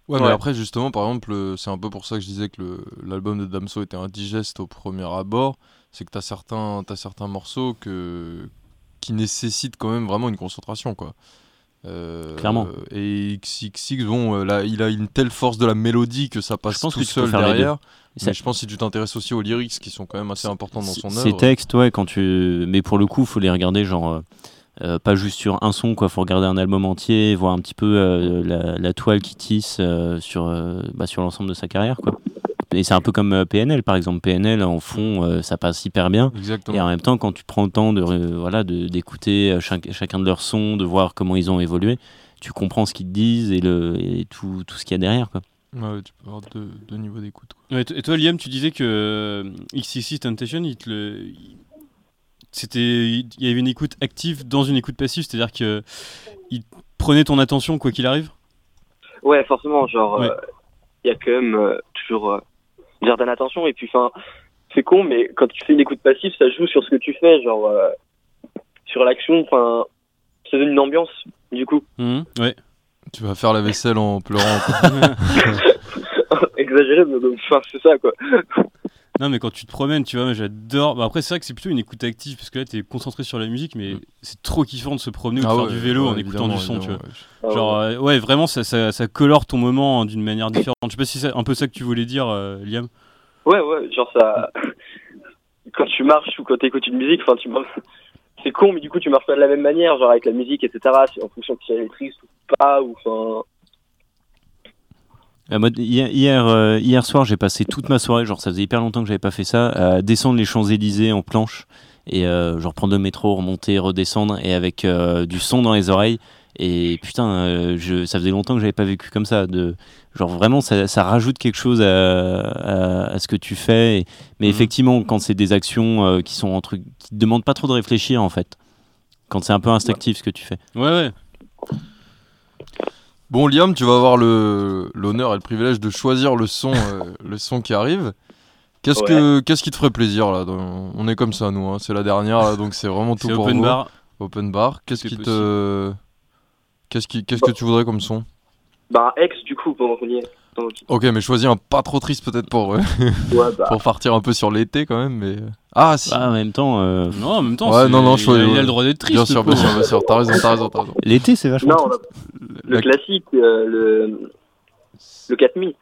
C: Ouais, mais après, justement, par exemple, c'est un peu pour ça que je disais que l'album de Damso était indigeste au premier abord. C'est que t'as certains, as certains morceaux que, qui nécessitent quand même vraiment une concentration, quoi. Euh,
E: Clairement.
C: Et XXX, bon, euh, là, il a une telle force de la mélodie que ça passe
E: pense
C: tout
E: que tu
C: seul derrière. Mais je pense que si tu t'intéresses aussi aux lyrics qui sont quand même assez importants dans son
E: Ces
C: œuvre.
E: textes, ouais, quand tu. Mais pour le coup, faut les regarder, genre. euh, euh, pas juste sur un son, quoi. Faut regarder un album entier, voir un petit peu euh, la, la toile qui tisse euh, sur, euh, bah, sur l'ensemble de sa carrière, quoi. et c'est un peu comme euh, PNL par exemple. PNL en fond, euh, ça passe hyper bien.
C: Exactement.
E: Et en même temps, quand tu prends le temps de euh, voilà de- d'écouter chaque- chacun de leurs sons, de voir comment ils ont évolué, tu comprends ce qu'ils te disent et le et tout tout ce qu'il y a derrière quoi.
C: Ouais, tu peux avoir deux, deux niveaux d'écoute. quoi.
D: Ouais, t- et toi, Liam, tu disais que euh, XXX Temptation, il te le. Il- C'était, il y avait une écoute active dans une écoute passive, c'est-à-dire que il prenait ton attention quoi qu'il arrive?
M: Ouais, forcément, genre, il
D: Ouais.
M: y a quand même euh, toujours euh, une certaine attention. Et puis, enfin, c'est con, mais quand tu fais une écoute passive, ça joue sur ce que tu fais, genre, euh, sur l'action, enfin, ça donne une ambiance, du coup.
D: ouais.
C: Tu vas faire la vaisselle en pleurant.
M: Exagéré, mais enfin, c'est ça, quoi.
D: Non, mais quand tu te promènes, tu vois, moi, j'adore. Bah, après, c'est vrai que c'est plutôt une écoute active parce que là, t'es concentré sur la musique, mais c'est trop kiffant de se promener ou de
C: Ah
D: faire du vélo
C: ouais,
D: en écoutant du son, tu vois.
M: ouais.
D: Genre, euh, ouais, vraiment, ça, ça, ça colore ton moment d'une manière différente. Je sais pas si c'est un peu ça que tu voulais dire, euh, Liam.
M: Ouais, ouais, genre, ça. quand tu marches ou quand tu écoutes une musique, enfin, tu marches- C'est con, mais du coup, tu marches pas de la même manière, genre avec la musique, etc. C'est en fonction de si elle est triste ou pas, ou enfin.
E: Hier, hier, euh, hier soir, j'ai passé toute ma soirée, genre ça faisait hyper longtemps que j'avais pas fait ça, à descendre les Champs-Élysées en planche et euh, genre prendre le métro, remonter, redescendre et avec euh, du son dans les oreilles. Et putain, euh, je, ça faisait longtemps que j'avais pas vécu comme ça. De, genre vraiment, ça, ça rajoute quelque chose à, à, à ce que tu fais. Et- mais effectivement, quand c'est des actions qui sont entre, qui te demandent pas trop de réfléchir en fait, quand c'est un peu instinctif ce que tu fais.
D: Ouais, ouais.
C: Bon, Liam, tu vas avoir le- l'honneur et le privilège de choisir le son, euh, le son qui arrive. Qu'est-ce que qu'est-ce qui te ferait plaisir là On est comme ça nous, hein, c'est la dernière là, donc c'est vraiment tout
D: C'est
C: pour
D: open
C: vous.
D: bar.
C: Open bar. Qu'est-ce qui te qu'est-ce qui qu'est-ce que tu voudrais comme son?
M: Bah, ex, du coup, pendant qu'on y est.
C: Ok, mais choisis un pas trop triste peut-être pour euh,
M: Ouais, bah.
C: pour partir un peu sur l'été quand même, mais ah si.
E: Bah, en même temps. euh,
D: Non, en même temps,
C: Ouais, non, non, je
D: il, a, il a
C: ouais.
D: le droit d'être triste.
C: Bien sûr, bien sûr, bien sûr. T'as raison, t'as raison, t'as raison.
E: L'été, c'est vachement.
M: Non, le
C: La-
M: classique, euh, le. Le 4000.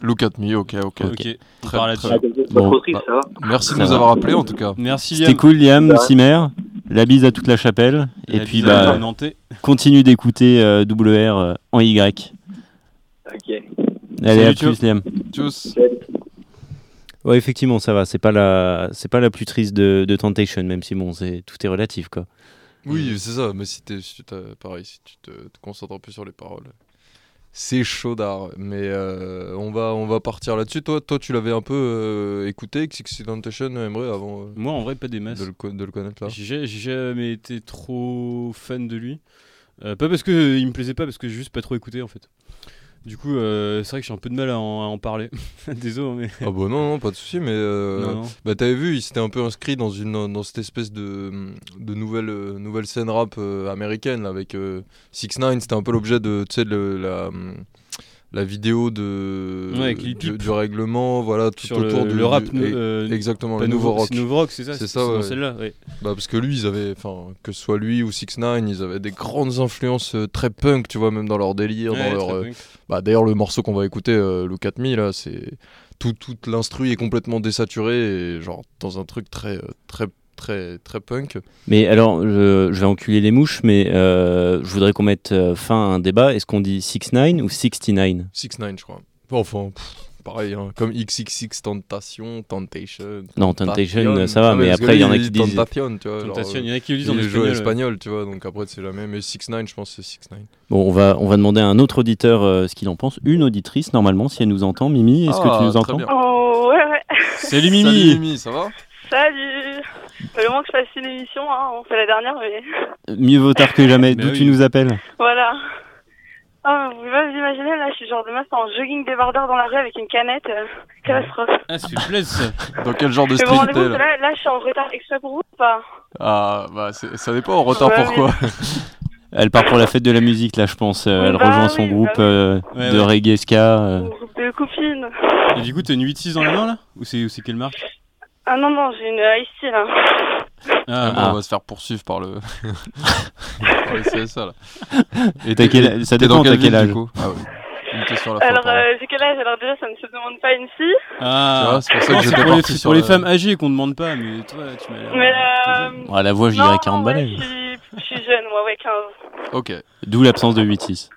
C: Look at me, ok, ok. Très, très
M: triste, ça va.
C: Merci de nous
E: va.
C: avoir appelés en tout cas.
D: Merci,
E: C'était cool, Liam,
M: Bah.
E: Simer. La bise à toute la chapelle. et puis, bah, continue d'écouter euh, WR euh, en Y.
M: Ok.
E: Allez,
D: Salut,
E: à plus, Liam.
C: Tchuss.
E: Ouais, effectivement, ça va. C'est pas la, c'est pas la plus triste de, de Temptation, même si bon, c'est tout est relatif, quoi.
C: Oui, c'est ça, mais si t'es, si tu t'as- pareil, si tu te, te concentres un peu sur les paroles, c'est chaud d'art. Mais euh, on, va, on va partir là-dessus. Toi, toi tu l'avais un peu euh, écouté, XXX Temptation, aimerait avant euh,
D: Moi, en vrai, pas des masses.
C: de, le, co- de le connaître là.
D: J'ai j'ai jamais été trop fan de lui. Euh, pas parce qu'il me plaisait pas, parce que j'ai juste pas trop écouté en fait. Du coup, euh, c'est vrai que j'ai un peu de mal à en, à en parler. Désolé, mais.
C: Ah bah non, non, pas de souci, mais euh,
D: Non, non.
C: bah t'avais vu, il s'était un peu inscrit dans une dans cette espèce de, de nouvelle euh, nouvelle scène rap américaine là, avec 6 9 C'était un peu l'objet de tu sais le- la la vidéo de
D: Ouais,
C: du, règlement, voilà tout
D: Sur
C: autour
D: le,
C: du,
D: le rap,
C: du-
D: euh,
C: exactement le nouveau rock.
D: C'est nouveau rock, c'est ça.
C: C'est ça, ouais.
D: celle-là, ouais.
C: Bah parce que lui, ils avaient, enfin, que ce soit lui ou 6 9 ils avaient des grandes influences euh, très punk, tu vois, même dans leur délire, dans leur. euh, bah d'ailleurs le morceau qu'on va écouter, euh, at Me là, c'est tout, toute l'instru est complètement désaturé et genre dans un truc très, très, très, très punk.
E: Mais alors, je, je vais enculer les mouches, mais euh, je voudrais qu'on mette euh, fin à un débat. Est-ce qu'on dit 6-9 ou 69
C: 6 9 je crois. Enfin, pff, pareil, hein, comme XXX Tentation, Temptation.
E: Non, Temptation, ça va,
C: Ah,
E: mais
C: que
E: après, il y en a qui disent-
C: Tentation, tu vois.
D: Tentation, il y en a qui le disent en espagnol,
C: espagnol, tu vois, donc après c'est jamais. Mais 6 9 je pense que c'est 6 9
E: Bon, on va, on va demander à un autre auditeur euh, ce qu'il en pense. Une auditrice, normalement, si elle nous entend. Mimi, est-ce que
C: Ah,
E: tu nous
C: très
E: entends?
C: bien.
F: Oh, ouais, ouais.
D: Salut Mimi
C: Salut Mimi, ça va?
F: Salut. Moins que je fasse une émission, hein. On fait la dernière, mais
E: Mieux vaut tard que jamais.
D: Mais
E: D'où
D: oui.
E: tu nous appelles
F: voilà. Ah, vous pouvez vous imaginer, là, je suis genre de meuf en jogging débardeur dans la rue avec une canette. euh, catastrophe.
D: Ah, ça fait plaisir ça.
C: Dans quel genre de
F: Mais
C: street
F: rendez
C: t'es là
F: là, je suis en retard exprès pour vous ou pas
C: Ah, bah c'est- ça dépend, en retard
F: Ouais,
C: pourquoi
E: Elle part pour la fête de la musique, là, je pense. Euh, elle
F: Bah
E: rejoint son
F: oui,
E: groupe
F: bah
E: euh,
D: Ouais,
E: de
D: ouais.
E: reggae ska. euh.
F: Groupe de copines.
D: Et du coup, t'as une 8-6 dans la main là? Ou c'est ou c'est quelle marque?
F: Ah non, non, j'ai une euh, ici, là.
C: Ah,
D: Ah,
C: bon, on va se faire poursuivre par le. par le CSA là. Et
E: T'as quel- ça
C: t'es
E: dépend, t'as quel âge
C: du coup? Ah oui. Une question à la.
F: Alors, euh, j'ai quel âge? Alors déjà, ça ne se demande pas une fille.
D: Ah,
C: vois, c'est pour ça que j'étais
D: pour, les,
C: sur
D: pour les
C: la-
D: femmes âgées qu'on demande pas, mais toi, tu m'as l'air.
F: Mais euh...
E: À la voix, je
F: non,
E: dirais 40
F: ouais,
E: balais.
F: je suis, je suis jeune, moi, ouais, 15.
C: Ok.
E: D'où l'absence de 8-6.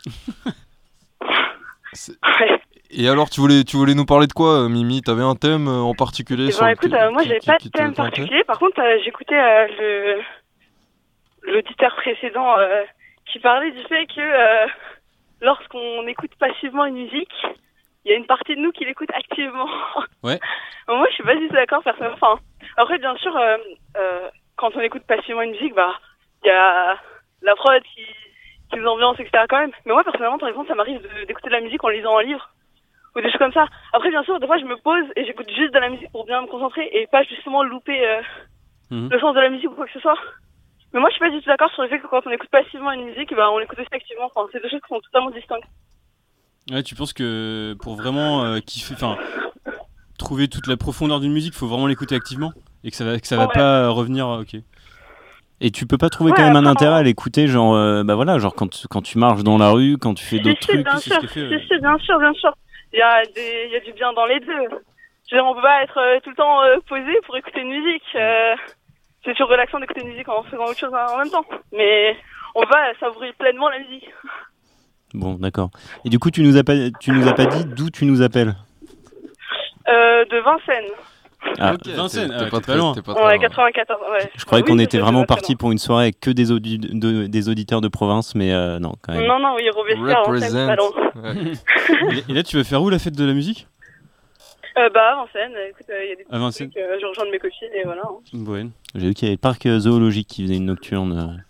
C: C'est-
F: Ouais.
C: Et alors, tu voulais, tu voulais nous parler de quoi, euh, Mimi? T'avais un thème euh, en particulier
F: Eh
C: sur
F: ben,
C: lequel-
F: écoute, euh, moi j'avais pas de thème particulier. Par contre, j'écoutais le l'auditeur précédent qui parlait du fait que lorsqu'on écoute passivement une musique, il y a une partie de nous qui l'écoute activement.
D: Ouais.
F: Moi, je suis pas du tout d'accord personnellement. Enfin, après, bien sûr, euh, euh, quand on écoute passivement une musique, bah, il y a la prod qui, qui nous ambiance, etc. quand même. Mais moi, personnellement, par exemple, ça m'arrive de- d'écouter de la musique en lisant un livre ou des choses comme ça. Après, bien sûr, des fois, je me pose et j'écoute juste de la musique pour bien me concentrer et pas justement louper euh,
D: Mhm.
F: le sens de la musique ou quoi que ce soit. Mais moi, je suis pas du tout d'accord sur le fait que quand on écoute passivement une musique, bah, on l'écoute aussi activement. Enfin, c'est deux choses qui sont totalement distinctes.
D: Ouais, tu penses que pour vraiment euh, kiffer, enfin, trouver toute la profondeur d'une musique, faut vraiment l'écouter activement et que ça va, que ça va
F: Ouais.
D: pas euh, revenir. Ok.
E: Et tu peux pas trouver
F: Ouais,
E: quand même un intérêt à l'écouter, genre, euh, bah voilà, genre quand, tu- quand tu marches dans la rue, quand tu fais d'autres trucs.
F: bien sûr,
D: fait,
F: bien sûr, bien sûr. Il y a des, y a du bien dans les deux. Je veux dire, on peut pas être euh, tout le temps euh, posé pour écouter une musique. Euh, c'est toujours relaxant d'écouter une musique en faisant autre chose en même temps. Mais on va savourer pleinement la musique.
E: Bon, d'accord. Et du coup, tu nous as pas, tu nous as pas dit d'où tu nous appelles?
F: Euh, de Vincennes.
E: Ah,
C: Ok,
D: Vincennes,
C: t'es-
D: ah,
C: t'es pas
D: pas
C: très-
D: loin.
C: t'es pas très
F: Ouais,
C: loin.
F: 94. Ouais.
E: Je croyais
F: Oui,
E: qu'on était vraiment parti pour une soirée avec que des, audi- de- des auditeurs de province, mais euh, non, quand même.
F: Non, non, oui, Robespierre, Vincennes, c'est pas loin.
C: Ouais.
D: et, et là, tu vas faire où la fête de la musique?
F: Euh, bah, à Vincennes, écoute, il y a des petits
D: Vincennes.
F: trucs, euh, je rejoins de mes copines et voilà. hein.
D: Ouais.
E: J'ai vu qu'il y avait le parc euh, zoologique qui faisait une nocturne.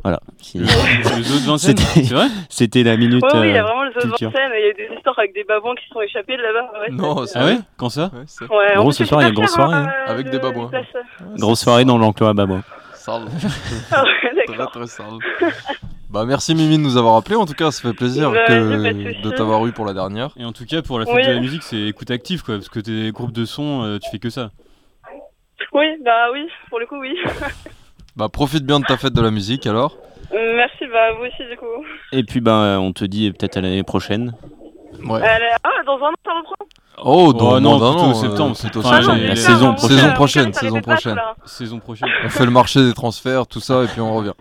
E: Euh, Voilà. Qui-
D: Le zoo de Vincennes,
E: C'était-
D: c'est vrai
E: C'était la minute.
F: Ouais, oui, il y a
E: euh,
F: vraiment le zoo de. Vincennes, il y a des histoires avec des babouins qui sont échappés de là-bas. Ouais,
C: Non,
F: c'est-
D: Ah ouais
C: vrai.
D: Quand ça
C: Ouais,
F: Ouais, en
E: Grosse
F: plus, c'est
E: soirée,
F: super
E: grosse soirée,
F: hein.
C: Avec
F: le-
C: des babouins.
E: Grosse soirée dans l'enclos à Babouin.
C: Sale.
F: Ah ouais,
C: Très très sale. Bah merci Mimi de nous avoir appelé en tout cas, ça fait plaisir
F: Bah,
C: que-
F: de
C: t'avoir eu pour la dernière.
D: Et en tout cas, pour la fête
F: Oui.
D: de la musique, c'est écoute active quoi, parce que tes groupes de son, euh, tu fais que ça.
F: Oui, bah oui, pour le coup, oui.
C: Bah profite bien de ta fête de la musique alors.
F: Euh, Merci, bah vous aussi, du coup.
E: Et puis, ben, on te dit peut-être à l'année prochaine.
C: Ouais.
F: Allez, ah, dans un an, ça reprend
C: Oh, dans
D: Oh, non,
C: dans un
D: plutôt
C: an,
D: septembre,
C: euh, plutôt
D: enfin,
F: Ah non,
E: la saison prochaine.
C: Saison prochaine, saison prochaine.
F: là.
D: Saison prochaine.
C: On fait le marché des transferts, tout ça et puis on revient.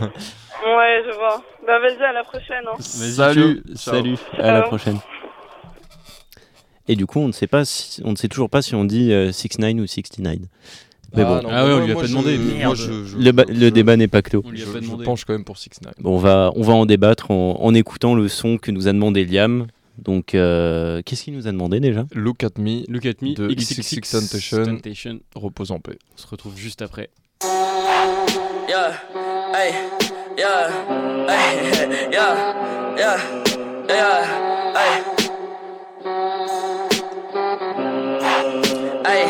F: Ouais, je vois. Bah vas-y, à la prochaine. Hein.
C: Salut, ciao.
E: Salut, à la prochaine. Et du coup, on ne sait pas, si- on ne sait toujours pas si on dit euh, 69 ou 69. Mais bon,
C: non,
D: Ah ouais, on
C: moi-
D: lui a pas
C: je-
D: demandé,
C: je- je-
E: le, ba-
C: je-
E: le débat n'est pas clos.
D: On lui a
C: Je,
D: pas
C: je
D: demandé.
C: penche quand même pour 6 9
E: Bon, on va, on va en débattre en, en écoutant le son que nous a demandé Liam. Donc, euh, qu'est-ce qu'il nous a demandé déjà?
C: Look at me,
D: Look at me,
C: de
D: XXX
C: Temptation. Repose en paix.
D: On se retrouve juste après.
N: Yeah, hey, yeah, hey, yeah, yeah, yeah. Hey, hey,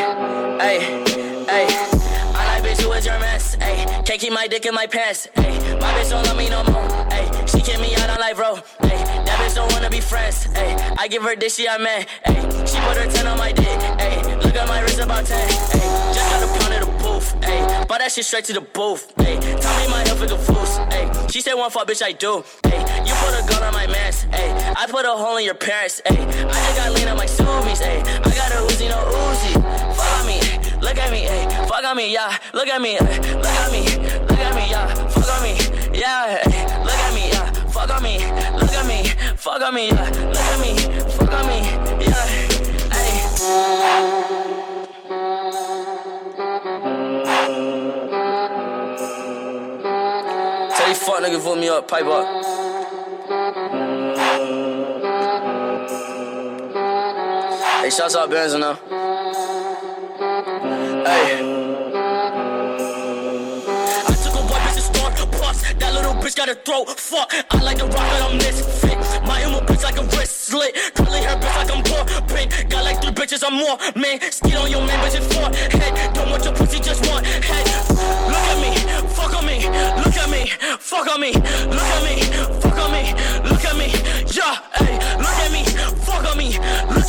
N: can't keep my dick in my pants. Hey, my bitch don't love me no more. Hey, she kick me out on life, bro. Hey, that bitch don't wanna be friends. Hey, I give her dick, she a man. Hey, she put her 10 on my dick. Hey, look at my wrist about 10. Hey, just got a pound of the booth. Bought that shit straight to the booth. Hey, tell me my health is a fool. Hey, she said one fuck, bitch, I do. Hey, you put a gun on my mans. Hey, I put a hole in your parents. Hey, I just got lean on my Subies. Hey, I got a Uzi, no Uzi. Fuck look at me, hey, fuck on me, yeah. Look at me, ay, look at me, look at me, yeah. Fuck on me, yeah. ay, Look at me, yeah. Fuck on me, look at me, fuck on me, yeah. Look at me, fuck on me, yeah. Hey. Tell these fuck niggas vote me up, pipe up. Hey, shouts out Benz. Hey. I took a white bitch to start puffs. That little bitch got a throat. Fuck, I like to rock it, I'm misfit. My emo bitch like a wrist slit. Curly hair bitch like I'm poor. Pink, got like three bitches, I'm more. Man, skid on your man, bitch, it's four. Head, don't want your pussy, just one. Head, look at me, fuck on me, look at me, fuck on me, look at me, fuck on me, look at me. Yeah, hey, look at me, fuck on me, look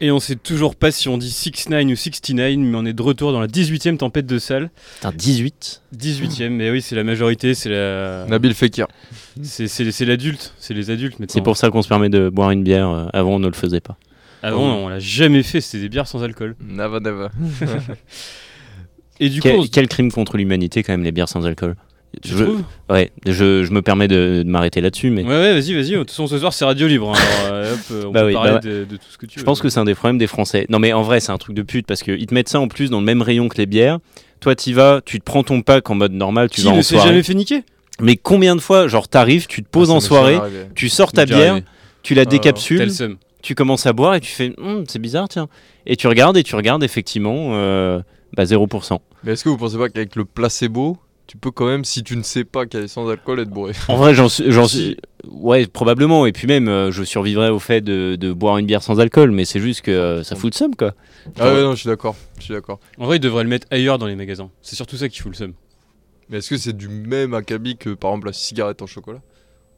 D: Et on sait toujours pas si on dit 69 ou 69, mais on est de retour dans la 18e tempête de salle.
E: Putain, 18
D: 18e, mais oui, c'est la majorité, c'est la.
C: Nabil Fekir.
D: C'est l'adulte, c'est les adultes maintenant.
E: C'est pour ça qu'on se permet de boire une bière. Euh, avant, on ne le faisait pas.
D: Avant, oh. on l'a jamais fait, c'était des bières sans alcool.
C: Nava, nava.
D: Et du coup.
E: Quel crime contre l'humanité, quand même, les bières sans alcool?
D: Tu
E: je,
D: trouves
E: Ouais, je, je me permets de, de m'arrêter là-dessus, mais
D: Ouais, ouais, vas-y, vas-y. De toute façon, ce soir, c'est radio libre. hein. Alors, euh, hop, euh, on
E: Bah
D: peut
E: oui,
D: parler
E: bah
D: de, de tout ce que tu
E: je
D: veux.
E: pense que c'est un des problèmes des Français. Non, mais en vrai, c'est un truc de pute parce qu'ils te mettent ça en plus dans le même rayon que les bières. Toi, t'y vas, tu te prends ton pack en mode normal, tu
D: Qui
E: vas en soirée.
D: jamais fait niquer?
E: Mais combien de fois, genre, t'arrives, tu te poses
C: Ah,
E: en soirée, tu sors ta bière,
D: arrivé.
E: tu la
C: Ah,
E: décapsules, tu commences à boire et tu fais Hum, c'est bizarre, tiens. Et tu regardes et tu regardes, effectivement, euh, bah 0%.
C: Mais est-ce que vous pensez pas qu'avec le placebo, tu peux quand même, si tu ne sais pas qu'elle est sans alcool, être bourré
E: En vrai, j'en suis. j'en suis- Ouais, probablement. Et puis même, euh, je survivrais au fait de, de boire une bière sans alcool, mais c'est juste que euh, ça fout le seum, quoi.
C: Ah ouais, non, je suis d'accord. Je suis d'accord.
D: En vrai, ils devraient le mettre ailleurs dans les magasins. C'est surtout ça qui fout le seum.
C: Mais est-ce que c'est du même acabit que par exemple la cigarette en chocolat?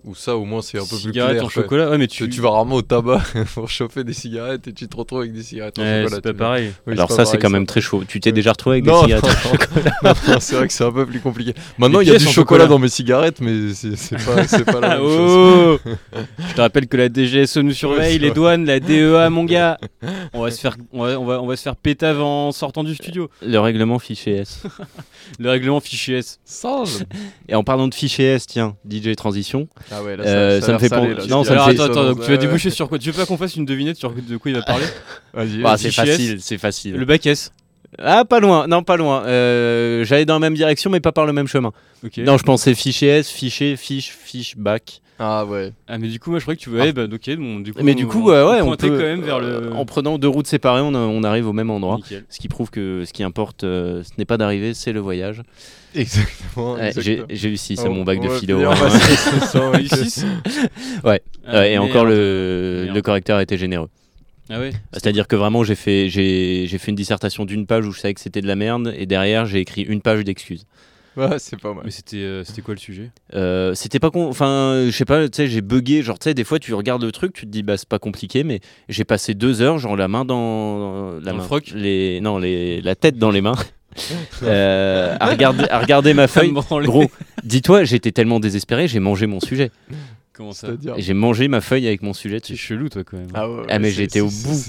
C: Ou ça au moins c'est un peu plus
D: Cigarette
C: clair
D: en
C: quoi.
D: chocolat, ouais, mais
C: Tu,
D: tu-
C: vas rarement au tabac pour chauffer des cigarettes et tu te retrouves avec des cigarettes en
D: Ouais,
C: chocolat.
D: c'est pas pareil.
C: Oui,
E: Alors
C: pas
E: ça, c'est quand même très chaud. Tu t'es déjà retrouvé avec
C: Non,
E: des cigarettes
C: non,
E: au chocolat
C: c'est vrai que c'est un peu plus compliqué. Maintenant, il y a du
D: en
C: chocolat
D: chocolat.
C: dans mes cigarettes, mais c'est c'est pas, c'est pas la même
D: Oh
C: chose.
D: Je te rappelle que la DGSE nous surveille, les douanes, la DEA, mon gars. On va se faire, on va, on va, on va se faire pétave en sortant du studio.
E: Le règlement fichier S.
D: Le règlement fichier S.
E: Et en parlant de fichier S, tiens, DJ Transition.
C: Ah ouais, là, ça-
E: euh,
C: ça a
E: me fait
C: salé.
E: Non, ça
D: Alors
E: me fait.
D: attends, attends, donc tu vas déboucher sur quoi? Tu veux pas qu'on fasse une devinette sur de quoi il va parler?
C: Vas-y,
E: Bah, c'est facile, c'est facile.
D: Le bac S.
E: Ah, pas loin, non, pas loin. Euh, J'allais dans la même direction, mais pas par le même chemin.
D: Ok.
E: Non, je pensais fichier S, fichier, fiche, fiche, bac.
C: Ah ouais.
D: Ah mais du coup moi je croyais que tu voulais, bah ok, bon, du coup.
E: Mais du coup, euh, ouais, on peut,
D: quand même vers
E: euh,
D: le.
E: En prenant deux routes séparées, on, on arrive au même endroit.
D: Nickel.
E: Ce qui prouve que ce qui importe, euh, ce n'est pas d'arriver, c'est le voyage.
C: Exactement.
E: Ouais, j'ai
C: exactement.
E: j'ai eu 6 à
C: Oh,
E: mon bac de philo. hein.
C: bah, c'est- c'est
D: six
E: ouais.
D: Ah,
E: Ouais, et
D: merde.
E: encore le, le correcteur a été généreux.
D: Ah ouais.
E: C'est-à-dire que vraiment, j'ai fait, j'ai, j'ai fait une dissertation d'une page où je savais que c'était de la merde, et derrière, j'ai écrit une page d'excuses.
C: Ouais, c'est pas mal.
D: Mais c'était, euh, c'était quoi le sujet?
E: Euh, c'était pas con. Enfin, je sais pas, tu sais, j'ai bugué. Genre, tu sais, des fois, tu regardes le truc, tu te dis, bah, c'est pas compliqué, mais j'ai passé deux heures, genre, la main dans. La
D: Dans le
E: main.
D: froc?
E: Les, Non, les, la tête dans les mains. Euh, à, regarder, à regarder ma feuille. Gros, dis-toi, j'étais tellement désespéré, j'ai mangé mon sujet.
D: Comment ça
E: J'ai mangé ma feuille avec mon sujet
D: C'est
E: dessus.
D: chelou toi quand même.
C: Ah, ouais,
E: Ah, mais j'étais au bout.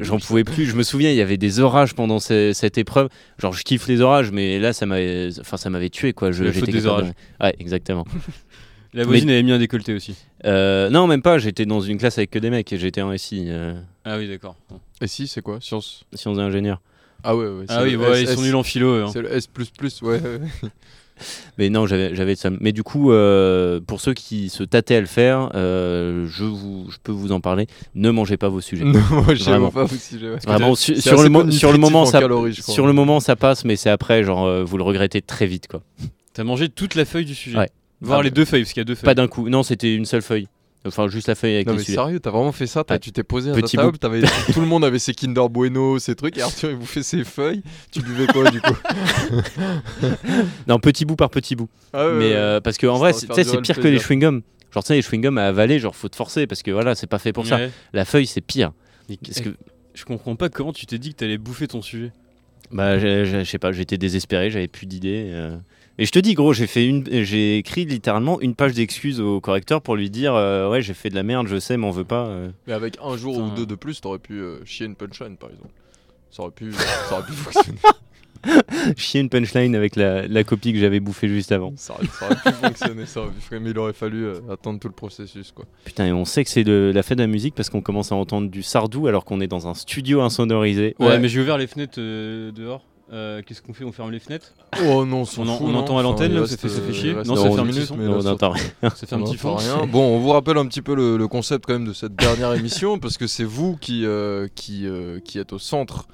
E: J'en pouvais plus. Je me souviens, il y avait des orages pendant ce- cette épreuve. Genre, je kiffe les orages, mais là, ça m'avait, enfin, ça m'avait tué, quoi. Je,
D: La faute
E: j'étais
D: des
E: de-
D: orages.
E: Ouais, exactement.
D: La voisine avait mis un décolleté aussi.
E: Euh, non, même pas. J'étais dans une classe avec que des mecs. et J'étais en SI, euh,
D: Ah oui d'accord.
C: Si, c'est quoi? Science
E: sciences et ingénieurs.
C: Ah ouais, ouais.
D: Ah oui, ouais, ils sont nuls en philo. hein.
C: C'est le S++, ouais.
E: Mais non, j'avais, j'avais ça. Mais du coup, euh, pour ceux qui se tâtaient à le faire, euh, je, vous, je peux vous en parler. Ne mangez pas vos sujets.
C: Non, moi, j'aime
E: Vraiment.
C: pas vos sujets, ouais.
E: Vraiment, su- sur, le mo-
C: peu
E: sur le
C: nutritif
E: moment,
C: en
E: ça,
C: calories, je crois.
E: sur le moment, ça passe, mais c'est après, genre, euh, vous le regrettez très vite, quoi.
D: T'as mangé toute la feuille du sujet.
E: Ouais.
D: Voir
E: Ah,
D: les deux feuilles parce qu'il y a deux feuilles.
E: Pas d'un coup. Non, c'était une seule feuille. Enfin, juste la feuille avec
C: Non
E: les
C: mais
E: sujets.
C: sérieux, t'as vraiment fait ça. Tu t'es posé à
E: Petit
C: ta
E: bout.
C: table, t'avais- tout le monde avait ses Kinder Bueno, ses trucs, et Arthur il bouffait ses feuilles. Tu buvais quoi du coup
E: Non, petit bout par petit bout.
C: Ah ouais,
E: mais
C: ouais.
E: euh, parce que en vrai, c'est- pire que les chewing-gums. Genre, tu sais, les chewing-gums à avaler, genre, faut te forcer parce que voilà, c'est pas fait pour ça. La feuille, c'est pire. Parce
D: eh,
E: que,
D: Je comprends pas comment tu t'es dit que t'allais bouffer ton sujet.
E: bah, je sais pas, j'étais désespéré, j'avais plus d'idées. euh. Et je te dis, gros, j'ai fait une, j'ai écrit littéralement une page d'excuses au correcteur pour lui dire, euh, ouais, j'ai fait de la merde, je sais, m'en veux pas. euh.
C: Mais avec un jour ou
D: Putain.
C: deux de plus, t'aurais pu euh, chier une punchline par exemple. Ça aurait pu, ça aurait pu fonctionner.
E: Chier une punchline avec la, la copie que j'avais bouffée juste avant.
C: Ça aurait, ça aurait pu fonctionner, ça aurait pu fonctionner, mais il aurait fallu euh, attendre tout le processus quoi.
E: Putain, et on sait que c'est de la fête de la musique parce qu'on commence à entendre du sardou alors qu'on est dans un studio insonorisé.
D: Ouais, mais j'ai ouvert les fenêtres euh, dehors. Euh, Qu'est-ce qu'on fait On ferme les fenêtres
C: Oh non,
D: On, en-
C: fout,
D: on
C: non.
D: entend à l'antenne
C: Enfin,
D: ça fait, ça fait
C: euh,
D: chier Non, ça fait un
E: minutes,
D: petit son.
C: mais là,
E: on n'entend rien.
D: Ça fait un petit fond.
C: rien. Bon, on vous rappelle un petit peu le, le concept quand même de cette dernière émission parce que c'est vous qui, euh, qui, euh, qui êtes au centre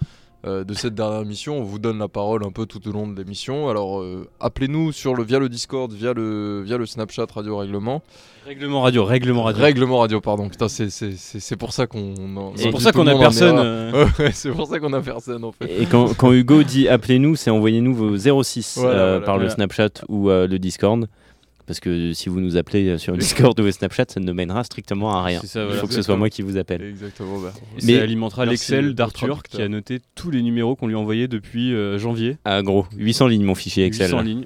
C: euh, de cette dernière émission. On vous donne la parole un peu tout au long de l'émission. Alors euh, appelez-nous sur le via le Discord, via le via le Snapchat Radio Règlement.
D: Règlement radio, règlement radio.
C: Règlement Radio, pardon. Putain, c'est c'est- c'est- c'est pour ça qu'on. en-
D: C'est pour ça qu'on a personne, euh.
C: C'est pour ça qu'on a personne en fait.
E: Et quand, quand Hugo dit appelez-nous, c'est envoyez-nous vos 06
C: Voilà,
E: euh,
C: voilà,
E: par le. Snapchat ou euh, le Discord. Parce que si vous nous appelez euh, sur Discord ou Snapchat, ça ne mènera strictement à rien. Il faut que ce soit moi qui vous appelle.
C: Exactement. bah,
E: Mais-
D: ça alimentera l'Excel d'Arthur qui a noté tous les numéros qu'on lui a envoyés depuis euh, janvier.
E: Ah gros, 800 lignes mon fichier Excel.
D: 800 lignes.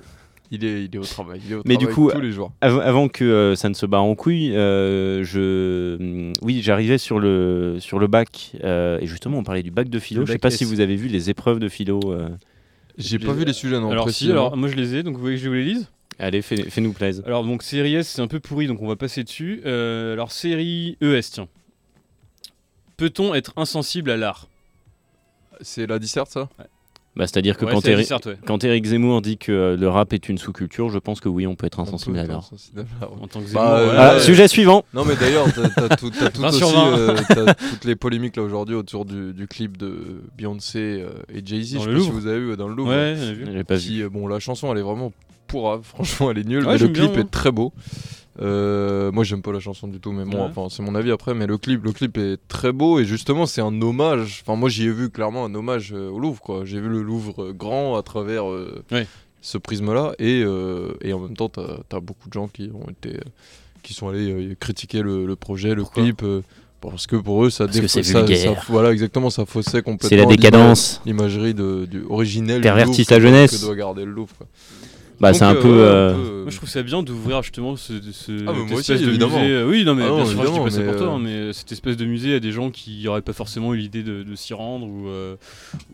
C: Il est, il est au travail. il est au
E: Mais du
C: travail
E: coup,
C: tous les jours.
E: av- avant que euh, ça ne se barre en couille, euh, je, hum, oui, j'arrivais sur le sur le bac euh, et justement on parlait du bac de philo.
D: Le
E: Je sais pas
D: S.
E: si vous avez vu les épreuves de philo. euh.
C: J'ai pas vu les sujets non
D: Alors
C: précis.
D: si, alors moi je les ai, donc vous voulez que je vous les lise
E: Allez, fais- fais-nous plaisir.
D: Alors donc série S c'est un peu pourri donc on va passer dessus. Euh, alors série ES tiens. Peut-on être insensible à l'art?
C: C'est la disserte ça?
E: Bah, C'est-à-dire que
D: Ouais,
E: quand,
D: ouais.
E: Eric Zemmour dit que euh, le rap est une sous-culture, je pense que oui, on peut être insensible à l'art.
D: En tant que
C: Bah, euh.
E: Ah, sujet suivant.
C: Non mais d'ailleurs, t'as t'as tout, t'as tout
D: 20
C: aussi,
D: sur 20.
C: euh, t'as toutes les polémiques là aujourd'hui autour du, du clip de Beyoncé euh, et Jay-Z. Je
D: Dans
C: sais
D: le
C: pas si vous avez vu dans le Louvre.
D: Vu.
E: J'ai pas
C: Qui, euh, bon, la chanson elle est vraiment Franchement, elle est nulle.
D: Ouais,
C: mais le
D: bien,
C: clip
D: moi.
C: est très beau. Euh, moi j'aime pas la chanson du tout mais bon
D: Ouais.
C: enfin c'est mon avis après mais le clip le clip est très beau et justement c'est un hommage enfin moi j'y ai vu clairement un hommage euh, au Louvre quoi j'ai vu le Louvre euh, grand à travers euh,
D: Ouais.
C: ce prisme là et, euh, et en même temps t'as as beaucoup de gens qui ont été euh, qui sont allés euh, critiquer le, le projet le
D: Pourquoi
C: clip euh, parce que pour eux ça
E: Parce que
C: ça- ça- voilà exactement ça faussait complètement
E: C'est la décadence.
C: l'imagerie du originel que doit-
E: jeunesse.
C: que doit garder le Louvre quoi.
E: Bah, c'est un
C: euh,
E: peu. euh,
C: un peu, euh,
D: Moi je trouve ça bien d'ouvrir justement ce, ce
C: Ah, mais moi
D: cette espèce
C: aussi,
D: de
C: évidemment.
D: musée. Oui non mais
C: Ah
D: bien
C: non,
D: sûr je dis
C: évidemment,
D: pas ça
C: mais,
D: pour toi, hein, mais cette espèce de musée à des gens qui n'auraient pas forcément eu l'idée de, de s'y rendre ou euh,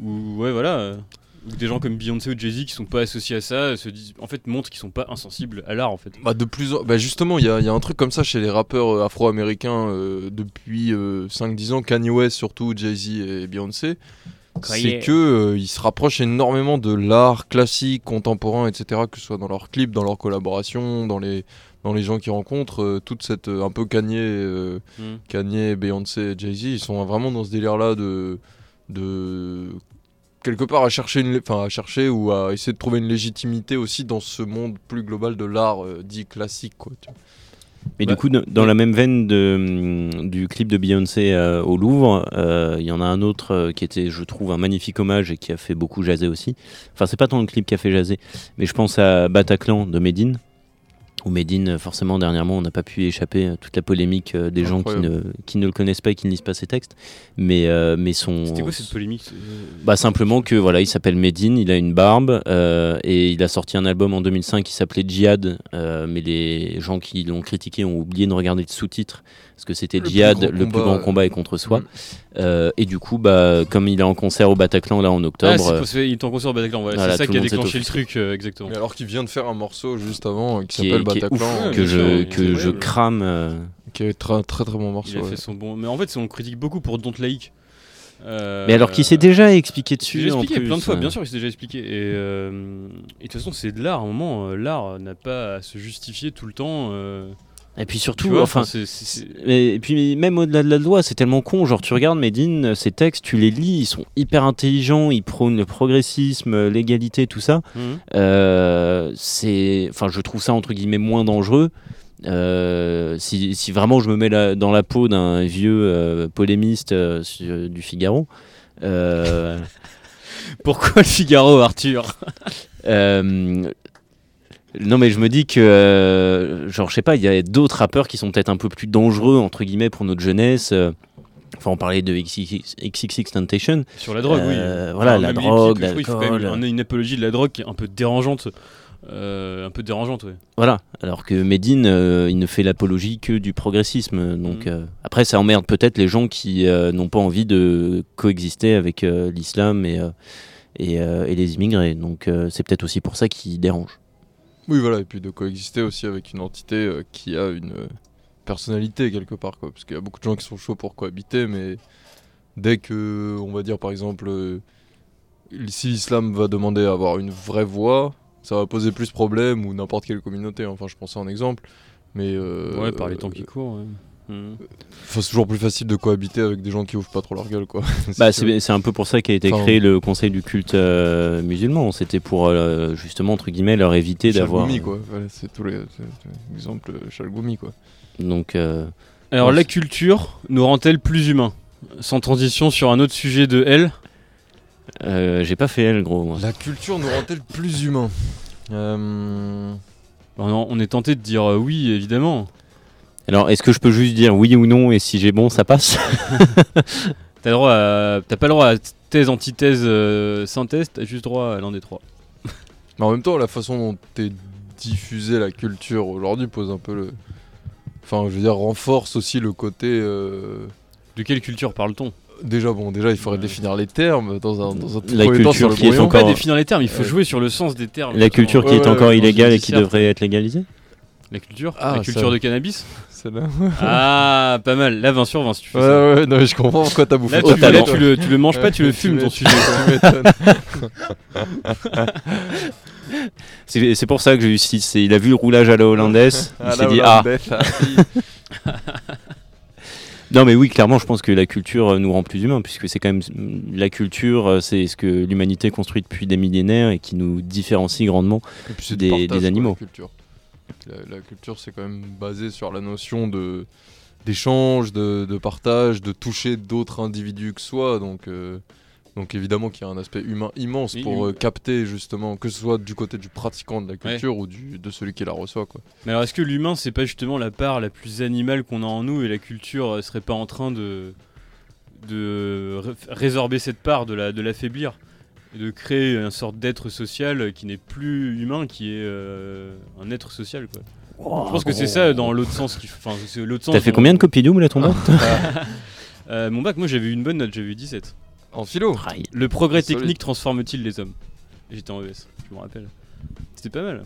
D: ou ouais voilà. des gens comme Beyoncé ou Jay-Z qui sont pas associés à ça se disent en fait montrent qu'ils sont pas insensibles à l'art en fait.
C: Bah de plus en... bah justement, il y, a- il y a un truc comme ça chez les rappeurs afro-américains euh, depuis euh, 5-10 ans, Kanye West surtout, Jay-Z et Beyoncé. C'est que euh, ils se rapprochent énormément de l'art classique, contemporain, etc. Que ce soit dans leurs clips, dans leurs collaborations, dans les dans les gens qu'ils rencontrent, euh, toute cette euh, un peu Kanye,
D: Mm.
C: Kanye, Beyoncé, Jay-Z, ils sont vraiment dans ce délire-là de de quelque part à chercher une, enfin à chercher ou à essayer de trouver une légitimité aussi dans ce monde plus global de l'art dit classique quoi. tu vois.
E: Mais
C: Bah,
E: du coup, dans- la même veine de, hum, du clip de Beyoncé euh, au Louvre, euh, il y en a un autre euh, qui était, je trouve, un magnifique hommage et qui a fait beaucoup jaser aussi. Enfin, c'est pas tant le clip qui a fait jaser, mais je pense à Bataclan de Medine. Où Medine, forcément, dernièrement, on n'a pas pu échapper à toute la polémique euh, des gens qui ne,
C: Incroyable.
E: qui ne le connaissent pas et qui ne lisent pas ses textes. Mais, euh, mais son.
D: C'était quoi cette polémique
E: Bah simplement que voilà, il s'appelle Medine, il a une barbe euh, et il a sorti un album en 2005 qui s'appelait Djihad, euh, mais les gens qui l'ont critiqué ont oublié de regarder le sous-titre parce que c'était Djihad, le plus
C: combat,
E: grand
C: euh,
E: combat est contre soi.
C: Mm.
E: Euh, et du coup, bah comme il est en concert au Bataclan là en
D: Ah,
E: octobre,
D: c'est
E: euh,
D: qu'il est en concert au Bataclan, voilà,
E: Voilà,
D: c'est ça qui a déclenché le truc euh, exactement.
C: Mais alors qu'il vient de faire un morceau juste avant euh, qui s'appelle Bataclan,
E: ouf,
C: euh,
E: que je que je crame. euh,
C: qui est très très très bon morceau.
D: Il a
C: ouais.
D: fait son bon. Mais en fait, on critique beaucoup pour Don't. Euh,
E: Mais alors qu'il s'est déjà expliqué
D: il s'est
E: dessus
D: déjà
E: en
D: expliqué
E: plus,
D: plein de fois,
E: euh.
D: bien sûr, il s'est déjà expliqué. Et, euh, et de toute façon, c'est de l'art. À un moment, euh, l'art n'a pas à se justifier tout le temps. euh,
E: Et puis surtout,
D: vois,
E: enfin, Et, et puis même au-delà de la loi, c'est tellement con. Genre tu regardes Medine, ses textes, tu les lis, ils sont hyper intelligents, ils prônent le progressisme, l'égalité, tout ça.
D: Mhm.
E: Euh, c'est, enfin, je trouve ça entre guillemets moins dangereux. Euh, si, si vraiment je me mets la- dans la peau d'un vieux euh, polémiste du Figaro.
D: Pourquoi le Figaro, Arthur?
E: Euh, non mais je me dis que euh, genre je sais pas il y a d'autres rappeurs qui sont peut-être un peu plus dangereux entre guillemets pour notre jeunesse euh, enfin on parlait de XXX, XXX Temptation
D: Sur la drogue,
E: Euh,
D: oui.
E: voilà
D: Enfin,
E: la drogue l'alcool
D: un- une apologie de la drogue qui est un peu dérangeante. euh, un peu dérangeante, ouais.
E: voilà alors que Medine euh, il ne fait l'apologie que du progressisme donc euh, après ça emmerde peut-être les gens qui euh, n'ont pas envie de coexister avec euh, l'islam et euh, et, euh, et les immigrés donc euh, c'est peut-être aussi pour ça qu'ils dérangent
C: Oui, voilà, et puis de coexister aussi avec une entité euh, qui a une euh, personnalité quelque part, quoi. Parce qu'il y a beaucoup de gens qui sont chauds pour cohabiter, mais dès que, on va dire par exemple, euh, si l'islam va demander à avoir une vraie voix, ça va poser plus de problèmes ou n'importe quelle communauté. Enfin, je pensais en exemple, mais euh,
D: ouais, par les temps qui courent.
C: Enfin, c'est toujours plus facile de cohabiter avec des gens qui ouvrent pas trop leur gueule, quoi.
E: Bah, c'est c'est un peu pour ça qu'a été
C: Enfin,
E: créé le Conseil du culte euh, musulman. C'était pour euh, justement entre guillemets leur éviter d'avoir.
C: Chalgoumi, quoi. Voilà, c'est tous les c'est- c'est exemple euh, Chalgoumi, quoi.
E: Donc euh,
D: Alors,
E: Ouais,
D: la culture nous rend-elle plus humains? Sans transition sur un autre sujet de elle.
E: euh, j'ai pas fait elle gros. moi.
C: La culture nous rend-elle plus humains? Euh,
D: on, on est tenté de dire euh, oui, évidemment.
E: Alors, est-ce que je peux juste dire oui ou non et si j'ai bon, ça passe?
D: T'as droit à- t'as pas le droit à thèse, antithèse, euh, synthèse, t'as juste droit à l'un des trois.
C: Mais en même temps, la façon dont est diffusée la culture aujourd'hui pose un peu le. Enfin, je veux dire, renforce aussi le côté. euh,
D: De quelle culture parle-t-on?
C: Déjà, bon, déjà, il faudrait définir les termes dans un, dans un tout
E: La
C: premier temps
E: culture
C: sur le
E: qui est encore-
D: Pas définir les termes, il faut
C: Ouais.
D: jouer sur le sens des termes.
E: La culture qui
C: Ouais,
E: est
C: ouais,
E: encore
C: ouais,
E: illégale et qui devrait être légalisée?
D: La culture
C: Ah,
D: La culture
C: ça-
D: de cannabis. Ah, pas mal. Là, 20 sur 20 si tu fais
C: Ouais,
D: ça.
C: ouais, non, mais je comprends pourquoi t'as bouffé
D: Là, tu, là, tu le, tu le manges pas, tu le fumes ton sujet.
E: C'est pour ça que j'ai eu 6. Il a vu le roulage à la hollandaise. Il s'est dit Ah
C: ah.
E: Non, mais oui, clairement, je pense que la culture euh, nous rend plus humains, puisque c'est quand même. La culture, euh, c'est ce que l'humanité construit depuis des millénaires et qui nous différencie grandement des, des
C: quoi,
E: animaux.
C: La culture, la, la culture, c'est quand même basé sur la notion de d'échange, de, de partage, de toucher d'autres individus que soi. Donc, euh, donc évidemment qu'il y a un aspect humain immense pour euh, capter justement, que ce soit du côté du pratiquant de la culture ou du, de celui qui la reçoit. Quoi.
D: Mais alors, est-ce que l'humain, c'est pas justement la part la plus animale qu'on a en nous et la culture euh, serait pas en train de, de ré- résorber cette part, de la- de l'affaiblir? De créer une sorte d'être social qui n'est plus humain, qui est euh, un être social, quoi. Je pense que c'est ça dans l'autre sens. qui- Enfin, c'est l'autre sens.
E: T'as fait combien de copies doubles à ton bac
D: Euh, Mon bac, moi, j'avais eu une bonne note, j'avais eu 17.
C: En philo
D: Le progrès
C: Solide.
D: technique transforme-t-il les hommes? J'étais en ES, je me rappelle. C'était pas mal.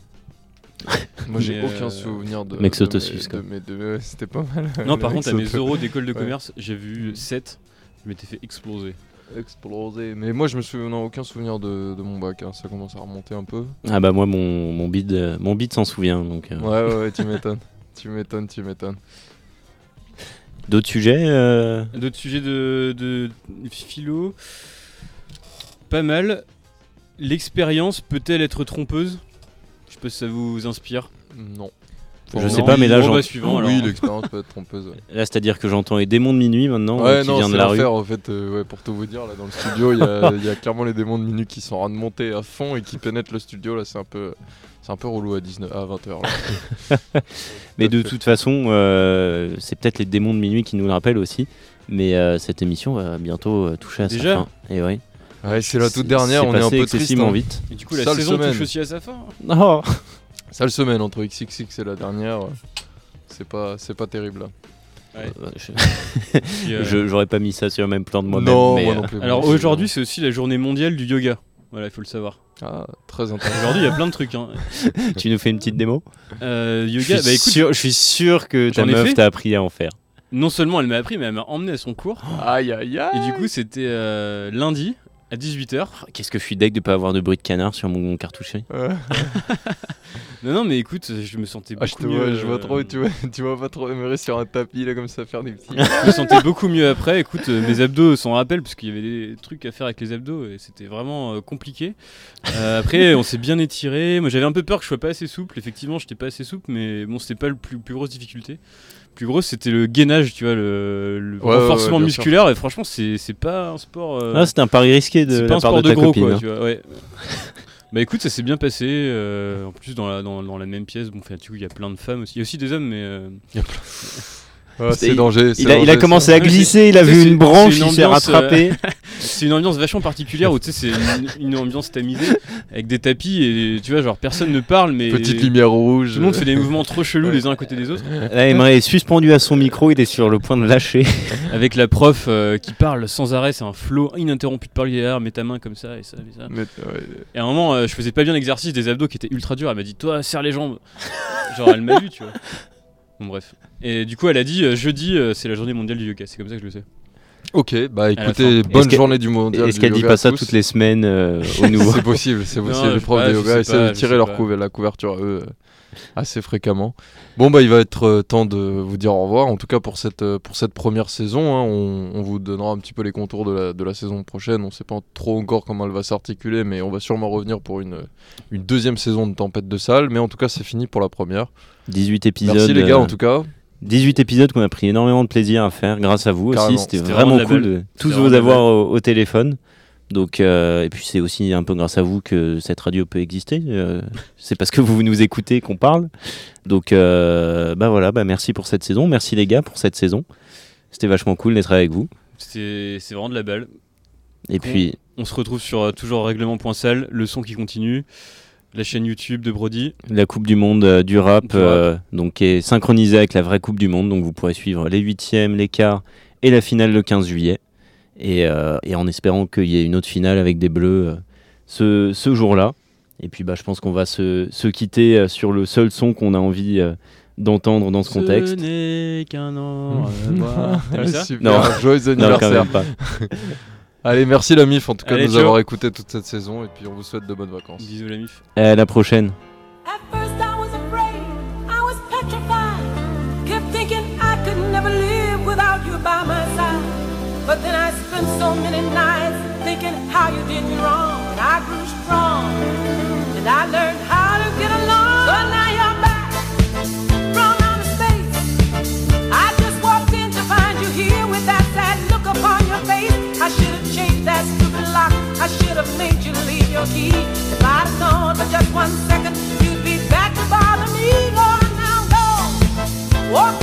C: Moi, j'ai
D: Mais,
C: aucun
D: euh,
C: souvenir de.
E: Mec quoi.
C: de- ouais, C'était pas mal.
D: Non, par contre, à mes euros d'école de
C: Ouais.
D: commerce, j'ai vu 7. Je m'étais fait exploser.
C: Explosé. Mais moi, je me souviens, non, aucun souvenir de, de mon bac. hein. Ça commence à remonter un peu.
E: Ah bah moi, mon, mon bide, euh, mon bide s'en souvient. Donc, euh.
C: Ouais, ouais, ouais, tu m'étonnes. tu m'étonnes, tu m'étonnes.
E: D'autres sujets euh,
D: D'autres sujets de, de philo? Pas mal. L'expérience peut-elle être trompeuse? Je sais pas si ça vous inspire.
C: Non.
E: Je sais pas, mais là, j'en-
D: bah, suivant, alors.
C: Oui, l'expérience peut être trompeuse. ouais.
E: Là, c'est-à-dire que j'entends les démons de minuit maintenant euh,
C: Ouais,
E: qui
C: non,
E: vient
C: c'est
E: de la rue.
C: en fait. euh, ouais, pour tout vous dire, là dans le studio, il y, a- il y a clairement les démons de minuit qui sont en train de monter à fond et qui pénètrent le studio. Là, c'est un peu, c'est un peu relou à 19, à 20h.
E: Mais de toute façon, euh, c'est peut-être les démons de minuit qui nous le rappellent aussi. Mais euh, cette émission va bientôt euh, toucher à sa fin. Et oui.
C: Ouais, c'est la toute dernière,
E: c'est
C: on est un peu triste.
E: excessivement
C: hein.
E: vite.
D: Et du coup, la
C: Sale
D: saison
C: semaine.
D: touche aussi à sa fin.
E: Oh.
C: Sale semaine entre XXX et la dernière. C'est pas, c'est pas terrible. là.
D: Ouais.
E: Euh,
D: euh,
E: J'aurais pas mis ça sur le même plan de moi-même.
C: Non,
E: mais,
C: moi
E: euh,
C: non plus.
D: Alors aujourd'hui, c'est aussi la journée mondiale du yoga. Voilà, il faut le savoir.
C: Ah, très intéressant.
D: Aujourd'hui, il y a plein de trucs. Hein.
E: tu nous fais une petite démo
D: Euh,
E: je
D: yoga,
E: suis,
D: bah écoute,
E: sûr, je suis sûr que ta meuf
D: fait.
E: t'a appris à en faire.
D: non seulement elle m'a appris, mais elle m'a emmené à son cours.
C: Aïe, aïe, aïe.
D: Et du coup, c'était euh, lundi à 18h.
E: Qu'est-ce que je suis deg de pas avoir de bruit de canard sur mon cartouchier
C: Ouais.
D: Non, non, mais écoute, je me sentais beaucoup
C: Ah, je te
D: mieux.
C: vois, je vois
D: euh,
C: trop, tu vois, tu vois pas trop sur un tapis là comme ça faire des petits.
D: Je me sentais beaucoup mieux après. Écoute, euh, mes abdos s'en rappellent parce qu'il y avait des trucs à faire avec les abdos et c'était vraiment euh, compliqué. Euh, après, on s'est bien étiré. Moi, j'avais un peu peur que je sois pas assez souple. Effectivement, j'étais pas assez souple, mais bon, c'était pas le plus, plus grosse difficulté. Plus grosse, c'était le gainage, tu vois, le, le
C: Ouais, ouais,
D: renforcement
C: ouais, bien sûr.
D: musculaire. Et franchement, c'est c'est pas un sport. euh,
E: Ah, c'était un pari risqué de
D: c'est
E: la
D: pas un
E: part
D: sport
E: de
D: de,
E: ta
D: gros,
E: copine,
D: quoi.
E: hein.
D: Tu vois, ouais. Bah écoute, ça s'est bien passé. euh, en plus, dans la, dans, dans la même pièce, bon, enfin, du coup, il y a plein de femmes aussi. Il y a aussi des hommes, mais. euh,
C: Ah, c'est
E: Il-
C: danger.
E: Il a, il a
C: danger,
E: commencé
C: ça.
E: à glisser, il a vu une branche,
D: une
E: il s'est
D: euh,
E: rattrapé.
D: C'est une ambiance vachement particulière où tu sais, c'est une, une ambiance tamisée avec des tapis et tu vois, genre personne ne parle, mais.
C: Petite lumière rouge.
D: Tout le monde fait des mouvements trop chelous les uns à côté des autres.
E: Là, Emre est suspendu à son micro, il est sur le point de lâcher.
D: Avec la prof euh, qui parle sans arrêt, c'est un flow ininterrompu de est là, mets ta main comme ça et ça et ça.
C: Mais, ouais,
D: Et à un moment, euh, je faisais pas bien l'exercice des abdos qui était ultra dur. Elle m'a dit, toi, serre les jambes. Genre, elle m'a vu, tu vois. Bon, bref. Et du coup, elle a dit, euh, jeudi, euh, c'est la journée mondiale du yoga. C'est comme ça que je le sais.
C: Ok, bah écoutez, bonne journée du mondial.
E: Est-ce qu'elle dit pas ça toutes les semaines euh, au nouveau
C: C'est possible, c'est possible. Les profs de yoga essaient de tirer leur la couverture à eux euh, assez fréquemment. Bon, bah, il va être euh, temps de vous dire au revoir. En tout cas, pour cette, euh, pour cette première saison, hein, on, on vous donnera un petit peu les contours de la, de la saison prochaine. On sait pas trop encore comment elle va s'articuler, mais on va sûrement revenir pour une, une deuxième saison de Tempête de Salle. Mais en tout cas, c'est fini pour la première.
E: 18 épisodes.
C: Merci les gars,
E: euh,
C: en tout cas.
E: 18 épisodes qu'on a pris énormément de plaisir à faire grâce à vous
C: Carrément.
E: aussi. C'était vraiment
D: vraiment
E: cool
D: belle.
E: de tous vous avoir au, au téléphone. Donc, euh, et puis c'est aussi un peu grâce à vous que cette radio peut exister. Euh, c'est parce que vous nous écoutez qu'on parle. Donc, euh, bah voilà, bah merci pour cette saison. Merci les gars pour cette saison. C'était vachement cool d'être avec vous.
D: C'est c'est vraiment de la balle.
E: Et puis,
D: On se retrouve sur euh, toujours règlement.sal, le son qui continue, la chaîne YouTube de Brody.
E: la Coupe du Monde euh, du rap,
D: Du rap.
E: euh, donc, qui est synchronisée avec la vraie Coupe du Monde. Donc vous pourrez suivre les huitièmes, les quarts et la finale le 15 juillet. Et, euh, et en espérant qu'il y ait une autre finale avec des bleus euh, ce, ce jour-là. Et puis bah, je pense qu'on va se, se quitter sur le seul son qu'on a envie euh, d'entendre dans ce contexte.
D: n'est qu'un an.
C: Super, joyeux
E: Non, quand
C: anniversaire.
E: même pas.
C: Allez, merci la MIF en tout cas
D: Allez,
C: de nous
D: ciao.
C: avoir écouté toute cette saison et puis on vous souhaite de bonnes vacances.
D: Bisous la mif.
E: À la prochaine.
O: First I was afraid, I was petrified. Kept thinking I could never live without you by my side. But then I spent so many nights thinking how you did me wrong. And I grew strong, and I learned. I should have made you leave your key. If I'd have known for just one second, you'd be back to bother me. Lord, now go. Walk